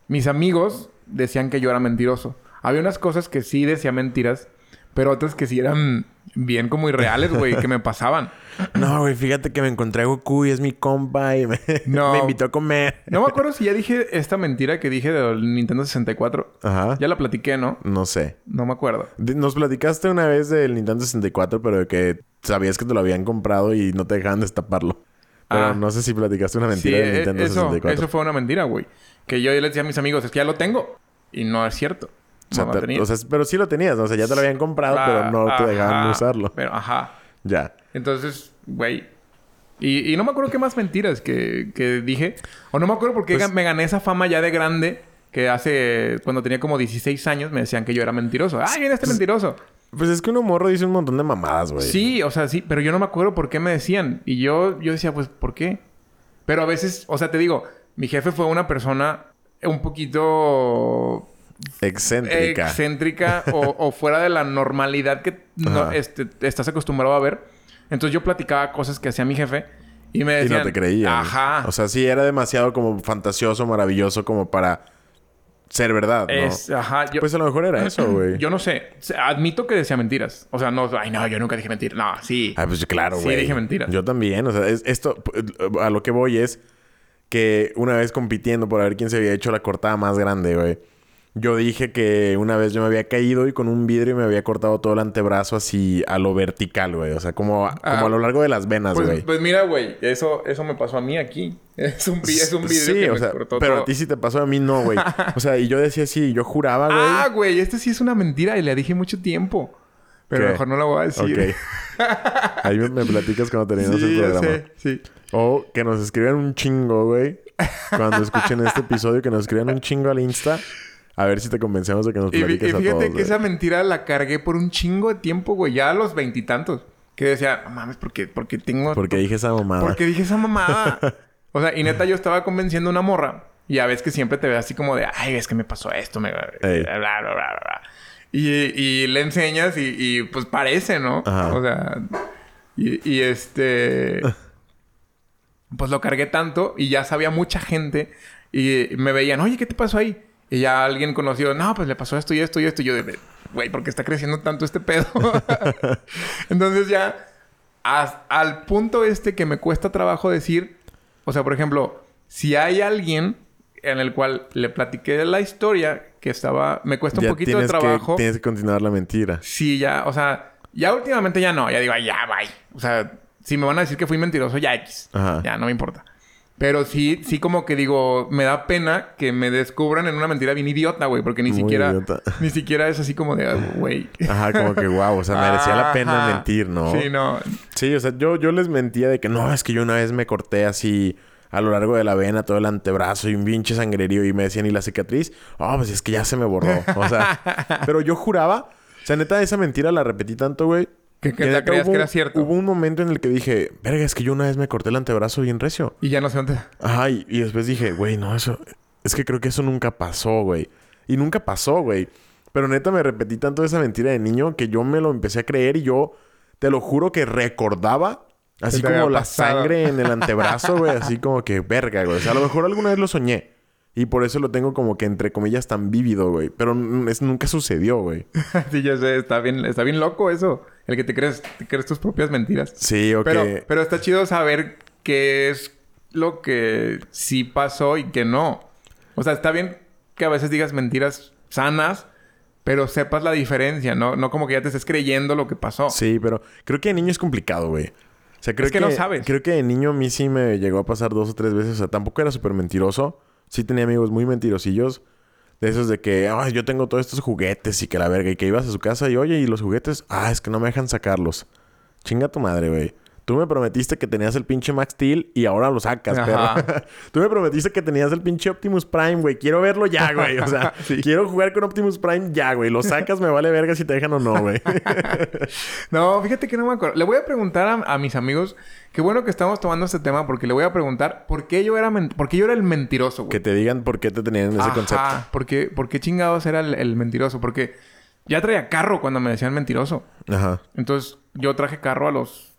mis amigos decían que yo era mentiroso. Había unas cosas que sí decía mentiras, pero otras que sí eran bien como irreales, güey, que me pasaban. No, güey, fíjate que me encontré a Goku y es mi compa y me, No. me invitó a comer. No me acuerdo si ya dije esta mentira que dije del Nintendo 64. Ajá. Ya la platiqué, ¿no? No sé. No me acuerdo. Nos platicaste una vez del Nintendo 64, pero de que sabías que te lo habían comprado y no te dejaban destaparlo. Pero Ah. no sé si platicaste una mentira Sí, de eh, Nintendo eso, 64. eso fue una mentira, güey. Que yo le decía a mis amigos, es que ya lo tengo. Y no es cierto. O sea, No lo te- tenía. o sea, pero sí lo tenías, ¿no? O sea, ya te lo habían comprado, pero no te dejaban usarlo. Pero, ajá. Ya. Entonces, güey. Y, y no me acuerdo qué más mentiras que, que dije. O no me acuerdo por qué Pues- me gané esa fama ya de grande. Que hace... Cuando tenía como 16 años me decían que yo era mentiroso. ¡Ay, viene este mentiroso! Pues es que uno morro dice un montón de mamadas, güey. Sí, o sea, sí. Pero yo no me acuerdo por qué me decían. Y yo, yo decía, pues, ¿por qué? Pero a veces... O sea, te digo... Mi jefe fue una persona un poquito Excéntrica. excéntrica o, o fuera de la normalidad que no, este, estás acostumbrado a ver. Entonces yo platicaba cosas que hacía mi jefe y me y decían... no te creían. Ajá. O sea, sí era demasiado como fantasioso, maravilloso como para ser verdad, ¿no? es, ajá. Yo, Pues a lo mejor era eso, güey. yo no sé. Admito que decía mentiras. O sea, no... Ay, no, yo nunca dije mentiras. No, sí. Ah, pues claro, Sí, güey. dije mentiras. Yo también. O sea, es- esto... A lo que voy es que una vez compitiendo por ver quién se había hecho la cortada más grande, güey. Yo dije que una vez yo me había caído y con un vidrio me había cortado todo el antebrazo así a lo vertical, güey. O sea, como, a- como a lo largo de las venas, Pues, güey. pues mira, güey. Eso, eso me pasó a mí aquí. Es un, es un video sí, que o me sea, cortó pero todo. a ti sí te pasó, a mí no, güey. O sea, y yo decía sí, yo juraba, güey. Ah, güey. Este sí es una mentira y le dije mucho tiempo. Pero ¿Qué? mejor no lo voy a decir. Ok. Ahí me, me platicas cuando terminamos sí, el programa. sé. Sí. O que nos escriban un chingo, güey. Cuando escuchen este episodio, que nos escriban un chingo al Insta. A ver si te convencemos de que nos Y, platiques y a fíjate todos, que güey. esa mentira la cargué por un chingo de tiempo, güey. Ya a los veintitantos. Que decía, no mames, porque, porque tengo... Porque dije esa mamada. Porque dije esa mamada. o sea, y neta yo estaba convenciendo a una morra. Y a veces que siempre te ve así como de... Ay, es que me pasó esto. Me... Bla, bla, bla, bla, bla. Y, y le enseñas y, y, pues parece, ¿no? Ajá. O sea... Y, y este... pues lo cargué tanto y ya sabía mucha gente y me veían, oye, ¿qué te pasó ahí? Y ya alguien conocido, no, pues le pasó esto y esto y esto. Y yo de, güey, ¿por qué está creciendo tanto este pedo? Entonces ya, al punto este que me cuesta trabajo decir, o sea, por ejemplo, si hay alguien en el cual le platiqué la historia que estaba, me cuesta un Ya poquito de trabajo. Que, tienes que continuar la mentira. Sí, ya, o sea, ya últimamente ya no, ya digo, "Ay, ya, bye. O sea, si me van a decir que fui mentiroso, ya X. Ajá. Ya, no me importa. Pero sí, sí como que digo, me da pena que me descubran en una mentira bien idiota, güey. Porque ni Muy siquiera... idiota. Ni siquiera es así como de, "Ah, güey. Ajá, como que wow, o sea, merecía la pena mentir, ¿no? Sí, no. Sí, o sea, yo, yo les mentía de que no, es que yo una vez me corté así a lo largo de la vena, todo el antebrazo y un pinche sangrerío y me decían, ¿y la cicatriz? Oh, pues es que ya se me borró. O sea, pero yo juraba, o sea, neta, esa mentira la repetí tanto, güey. Que- que creías hubo que era cierto. Hubo un momento en el que dije, verga, es que yo una vez me corté el antebrazo bien recio. Y ya no sé dónde... Ajá, y, y después dije, güey, no, eso... Es que creo que eso nunca pasó, güey. Y nunca pasó, güey. Pero neta me repetí tanto esa mentira de niño que yo me lo empecé a creer y yo, te lo juro que recordaba, así como la pasado. sangre en el antebrazo, güey. Así como que, verga, güey. O sea, a lo mejor alguna vez lo soñé. Y por eso lo tengo como que, entre comillas, tan vívido, güey. Pero es, nunca sucedió, güey. sí, yo sé. Está bien, está bien loco eso. El que te crees, te crees tus propias mentiras. Sí, ok. Pero, pero está chido saber qué es lo que sí pasó y qué no. O sea, está bien que a veces digas mentiras sanas, pero sepas la diferencia, ¿no? No como que ya te estés creyendo lo que pasó. Sí, pero creo que de niño es complicado, güey. O sea, creo Es que no sabes. Creo que de niño a mí sí me llegó a pasar dos o tres veces. O sea, tampoco era súper mentiroso. Sí tenía amigos muy mentirosillos. De esos de que, yo tengo todos estos juguetes y que la verga. Y que ibas a su casa y, oye, ¿y los juguetes? Ah, es que no me dejan sacarlos. Chinga tu madre, güey. Tú me prometiste que tenías el pinche Max Steel y ahora lo sacas, Ajá. perro. Tú me prometiste que tenías el pinche Optimus Prime, güey. Quiero verlo ya, güey. O sea, Sí. quiero jugar con Optimus Prime ya, güey. Lo sacas, me vale verga si te dejan o no, güey. No, fíjate que no me acuerdo. Le voy a preguntar a, a mis amigos. Qué bueno que estamos tomando este tema porque le voy a preguntar por qué yo era, por qué yo era el mentiroso, güey. que te digan por qué te tenían ese Ajá, concepto. ¿Por qué, por qué chingados era el, el mentiroso? Porque ya traía carro cuando me decían mentiroso. Ajá. Entonces, yo traje carro a los,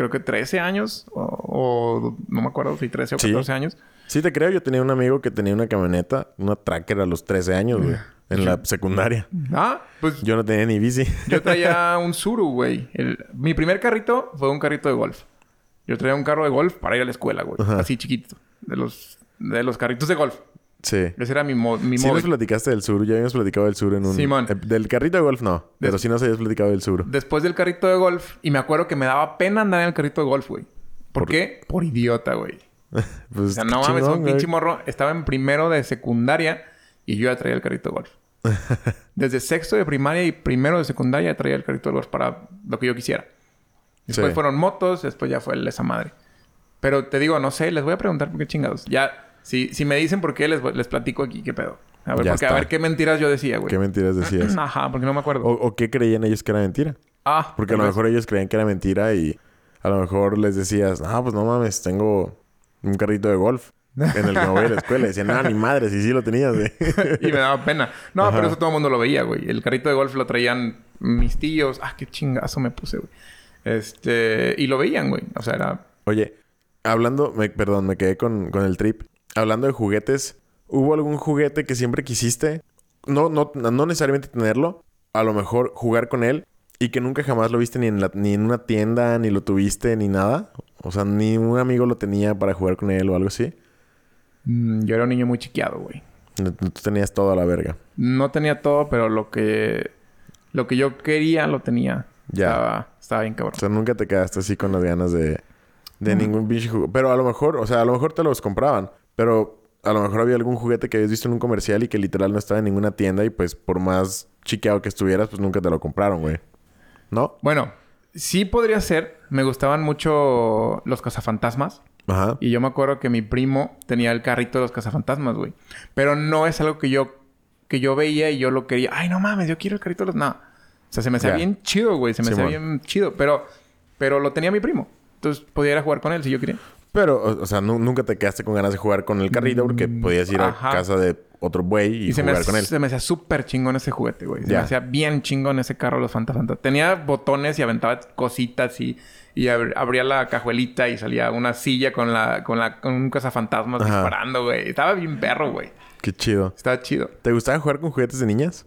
creo que 13 años. O, o no me acuerdo si 13 o Sí. 14 años. Sí, te creo. Yo tenía un amigo que tenía una camioneta, una tracker a los 13 años, güey. En la secundaria. Ah, pues Yo no tenía ni bici. yo traía un Suru, güey. El- Mi primer carrito fue un carrito de golf. Yo traía un carro de golf para ir a la escuela, güey. Ajá. Así chiquito. De los, de los carritos de golf. Sí. Ese era mi, mo mi Sí nos platicaste del sur. Ya habíamos platicado del sur en un... Simón. eh, del carrito de golf no. Pero sí nos habías platicado del sur. Después del carrito de golf. Y me acuerdo que me daba pena andar en el carrito de golf, güey. ¿Por, Por- qué? Por idiota, güey. Pues, O sea, no mames, un pinche morro. Estaba en primero de secundaria y yo ya traía el carrito de golf. Desde sexto de primaria y primero de secundaria traía el carrito de golf para lo que yo quisiera. Después Sí. fueron motos, después ya fue esa madre. Pero te digo, no sé, les voy a preguntar por qué chingados. Ya, si, si me dicen por qué, les, les platico aquí qué pedo. A ver, porque, a ver qué mentiras yo decía, güey. ¿Qué mentiras decías? Ajá, porque no me acuerdo. o, o qué creían ellos que era mentira? ah, Porque a lo vez. mejor ellos creían que era mentira y a lo mejor les decías, ah, pues no mames, tengo un carrito de golf en el que me voy a la escuela. Y decían, no, ni madre, si sí lo tenías, güey. y me daba pena. No, pero eso todo el mundo lo veía, güey. El carrito de golf lo traían mis tíos. Ah, qué chingazo me puse, güey. Este... Y lo veían, güey. O sea, era... Oye, hablando, me- perdón, me quedé con, con el trip. Hablando de juguetes, ¿hubo algún juguete que siempre quisiste? No, no, no necesariamente tenerlo, a lo mejor jugar con él y que nunca jamás lo viste ni en, la- ni en una tienda, ni lo tuviste, ni nada. O sea, ni un amigo lo tenía para jugar con él o algo así. mm, yo era un niño muy chiqueado, güey. No- Tú tenías todo a la verga. No tenía todo, pero lo que... Lo que yo quería, lo tenía. Ya. Estaba, estaba bien cabrón. O sea, nunca te quedaste así con las ganas de, de Mm. ningún pinche juguete. Pero a lo mejor, o sea, a lo mejor te los compraban. Pero a lo mejor había algún juguete que habías visto en un comercial y que literal no estaba en ninguna tienda y pues por más chiqueado que estuvieras, pues nunca te lo compraron, güey. ¿No? Bueno, sí podría ser. Me gustaban mucho los cazafantasmas. Ajá. Y yo me acuerdo que mi primo tenía el carrito de los cazafantasmas, güey. Pero no es algo que yo, que yo veía y yo lo quería. Ay, no mames, yo quiero el carrito de los... No. O sea, se me hacía bien chido, güey. Se me hacía bien chido. Pero, pero lo tenía mi primo. Entonces podía ir a jugar con él si yo quería. Pero, o, o sea, nu- nunca te quedaste con ganas de jugar con el carrito porque podías ir Mm, Ajá. a casa de otro güey y, Y, se, me, jugar con él. se me hacía súper chingón ese juguete, güey. Se me hacía bien chingón ese carro, los Fanta Fanta. Tenía botones y aventaba cositas y, y ab- abría la cajuelita y salía una silla con la, con la, con un cazafantasmas Ajá. disparando, güey. Estaba bien perro, güey. Qué chido. Estaba chido. ¿Te gustaba jugar con juguetes de niñas?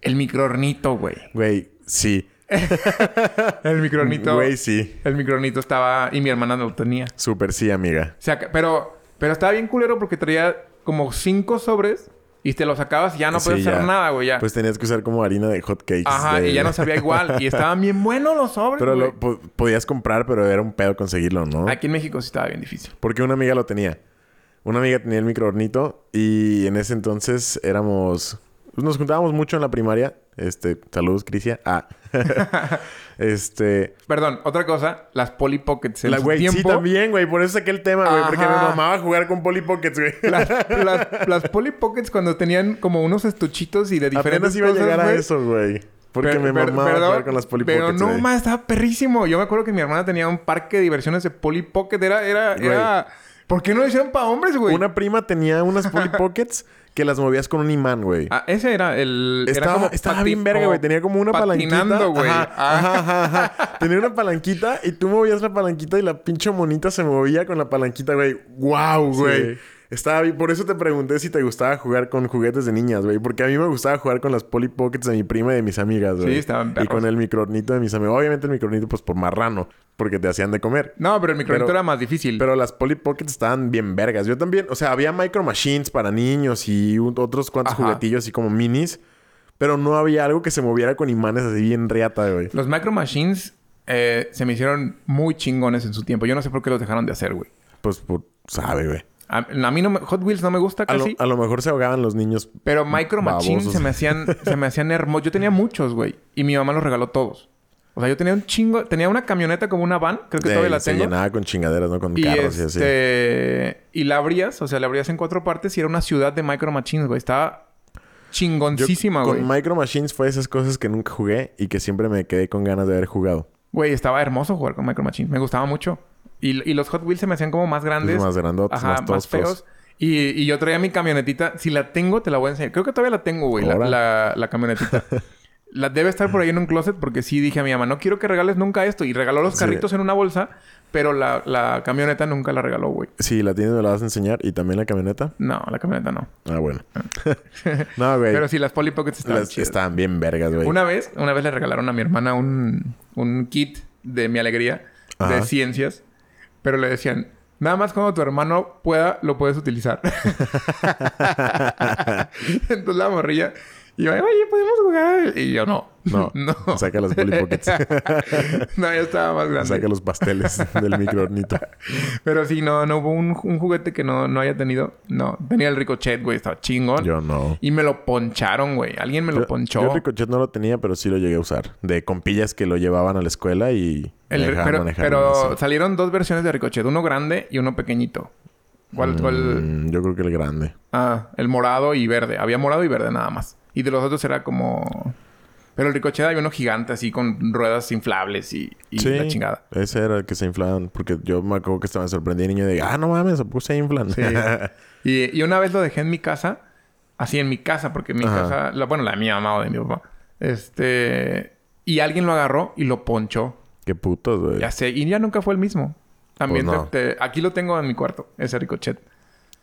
El microornito, güey. Güey, sí. El microornito. Güey, sí. El microornito estaba... Y mi hermana lo tenía. Súper sí, amiga. O sea, pero... Pero estaba bien culero porque traía como cinco sobres... Y te lo sacabas y ya no Sí, podías hacer nada, güey. Ya. Pues tenías que usar como harina de hot cakes. Ajá. de- Y ya no sabía igual. Y estaban bien buenos los sobres, Pero lo po- podías comprar, pero era un pedo conseguirlo, ¿no? Aquí en México sí estaba bien difícil. Porque una amiga lo tenía. Una amiga tenía el microornito y en ese entonces éramos... pues nos juntábamos mucho en la primaria. Este, saludos, Crisia. Ah. este... Perdón, otra cosa. Las Polly Pockets en La güey, tiempo... sí, también, güey. Por eso saqué el tema, güey. Porque me mamaba jugar con Polly Pockets, güey. Las, las, las Polly Pockets cuando tenían como unos estuchitos y de diferentes Apenas iba a llegar a eso, güey. Porque me mamaba jugar con las Polly Pero Pockets, no, güey. más estaba perrísimo. Yo me acuerdo que mi hermana tenía un parque de diversiones de Polly Pocket. Era, era, era... ¿Por qué no lo hicieron para hombres, güey? Una prima tenía unas Polly Pockets que las movías con un imán, güey. Ah, ese era el... era Estaba, como estaba pati- bien verga, güey. Tenía como una patinando, palanquita. güey. Ajá, Ah. ajá, ajá, ajá. Tenía una palanquita y tú movías la palanquita y la pinche monita se movía con la palanquita, güey. ¡Wow, güey! Sí. Estaba. Por eso te pregunté si te gustaba jugar con juguetes de niñas, güey. Porque a mí me gustaba jugar con las Polly Pockets de mi prima y de mis amigas, güey. Sí, estaban Y perros. con el microornito de mis amigos. Obviamente el microornito, pues por marrano. Porque te hacían de comer. No, pero el microornito Pero- era más difícil. Pero las Polly Pockets estaban bien vergas. Yo también, o sea, había micro machines para niños y un- otros cuantos Ajá. juguetillos así como minis. Pero no había algo que se moviera con imanes así bien reata, güey. Los Micro Machines eh, se me hicieron muy chingones en su tiempo. Yo no sé por qué los dejaron de hacer, güey. Pues, por, sabe, güey. A, a mí no me, Hot Wheels no me gusta A lo, casi. a lo mejor se ahogaban los niños. Pero Micro Machines se me hacían, se me hacían hermosos. Yo tenía muchos, güey. Y mi mamá los regaló todos. O sea, yo tenía un chingo... Tenía una camioneta como una van. Creo que de- todavía la se tengo. llenaba con chingaderas, ¿no? Con Y carros y así. este... Y la abrías. O sea, la abrías en cuatro partes y era una ciudad de Micro Machines, güey. Estaba chingoncísima, güey. con Micro Machines fue esas cosas que nunca jugué y que siempre me quedé con ganas de haber jugado. Güey, estaba hermoso jugar con Micro Machines. Me gustaba mucho. Y, y los Hot Wheels se me hacían como más grandes. más grandotes, Ajá, más más, feos. Y, y yo traía mi camionetita. Si la tengo, te la voy a enseñar. Creo que todavía la tengo, güey. La, la, la camionetita. la debe estar por ahí en un closet porque sí dije a mi mamá, no quiero que regales nunca esto. Y regaló los Sí. carritos en una bolsa. Pero la, la camioneta nunca la regaló, güey. Si la tienes, me la vas a enseñar. ¿Y también la camioneta? No, la camioneta no. Ah, bueno. no, güey. Pero sí, las Polly Pockets estaban Las- estaban bien vergas, güey. Una vez, una vez le regalaron a mi hermana un, un kit de mi alegría de Ajá. ciencias, pero le decían, nada más cuando tu hermano pueda, lo puedes utilizar. Entonces la morrilla Y yo, oye, ¿podemos jugar? Y yo, no. No. No. Saca los Polly Pockets. no, ya estaba más grande. Saca los pasteles del microornito. Pero sí, no, no hubo un, un juguete que no, no haya tenido. No, tenía el Ricochet, güey, estaba chingón. Yo no. Y me lo poncharon, güey. Alguien me lo ponchó. Yo el Ricochet no lo tenía, pero sí lo llegué a usar. De compillas que lo llevaban a la escuela y El- pero pero salieron dos versiones de Ricochet, uno grande y uno pequeñito. ¿Cuál, cuál? Mm, yo creo que el grande. Ah, el morado y verde. Había morado y verde nada más. Y de los otros era como. Pero el Ricochet había uno gigante así con ruedas inflables y, y sí, la chingada. ese era el que se inflaban. Porque yo me acuerdo que estaba sorprendido niño de... Ah, no mames, ¿a poco se inflan? Sí. y, y una vez lo dejé en mi casa. Así en mi casa, porque mi Ajá. casa... la- bueno, la de mi mamá o de mi papá. Este... Y alguien lo agarró y lo ponchó. Qué putos, güey. Ya sé. Y ya nunca fue el mismo. También Pues no. te- te- aquí lo tengo en mi cuarto, ese Ricochet.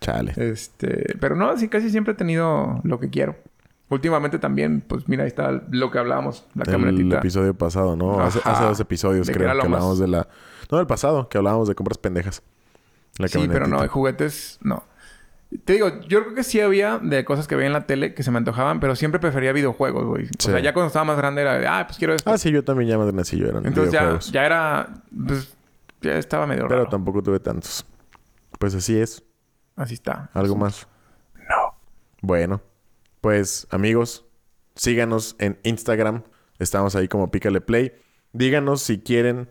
Chale. Este, pero no, sí, casi siempre he tenido lo que quiero. Últimamente también, pues mira, ahí está lo que hablábamos, la el camionetita. episodio pasado, ¿no? Hace, dos episodios que creo era que hablábamos de la... No, del pasado, que hablábamos de compras pendejas. La sí, pero no, de juguetes, no. Te digo, yo creo que sí había de cosas que veía en la tele que se me antojaban, pero siempre prefería videojuegos, güey. O Sí. sea, ya cuando estaba más grande era de, ah, pues quiero esto. Ah, sí, yo también ya más grandecillo eran Entonces ya, ya era, pues, ya estaba medio Pero raro. tampoco tuve tantos. Pues así es. Así está. ¿Algo más? No. Bueno, pues amigos, síganos en Instagram. Estamos ahí como Pícale Play. Díganos si quieren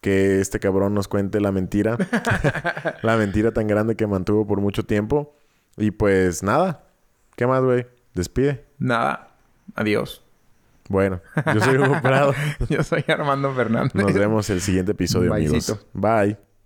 que este cabrón nos cuente la mentira. la mentira tan grande que mantuvo por mucho tiempo. Y pues nada. ¿Qué más, güey? Despide. Nada. Adiós. Bueno, yo soy Hugo Prado. Yo soy Armando Fernández. Nos vemos el siguiente episodio, amigos. Byecito. Bye.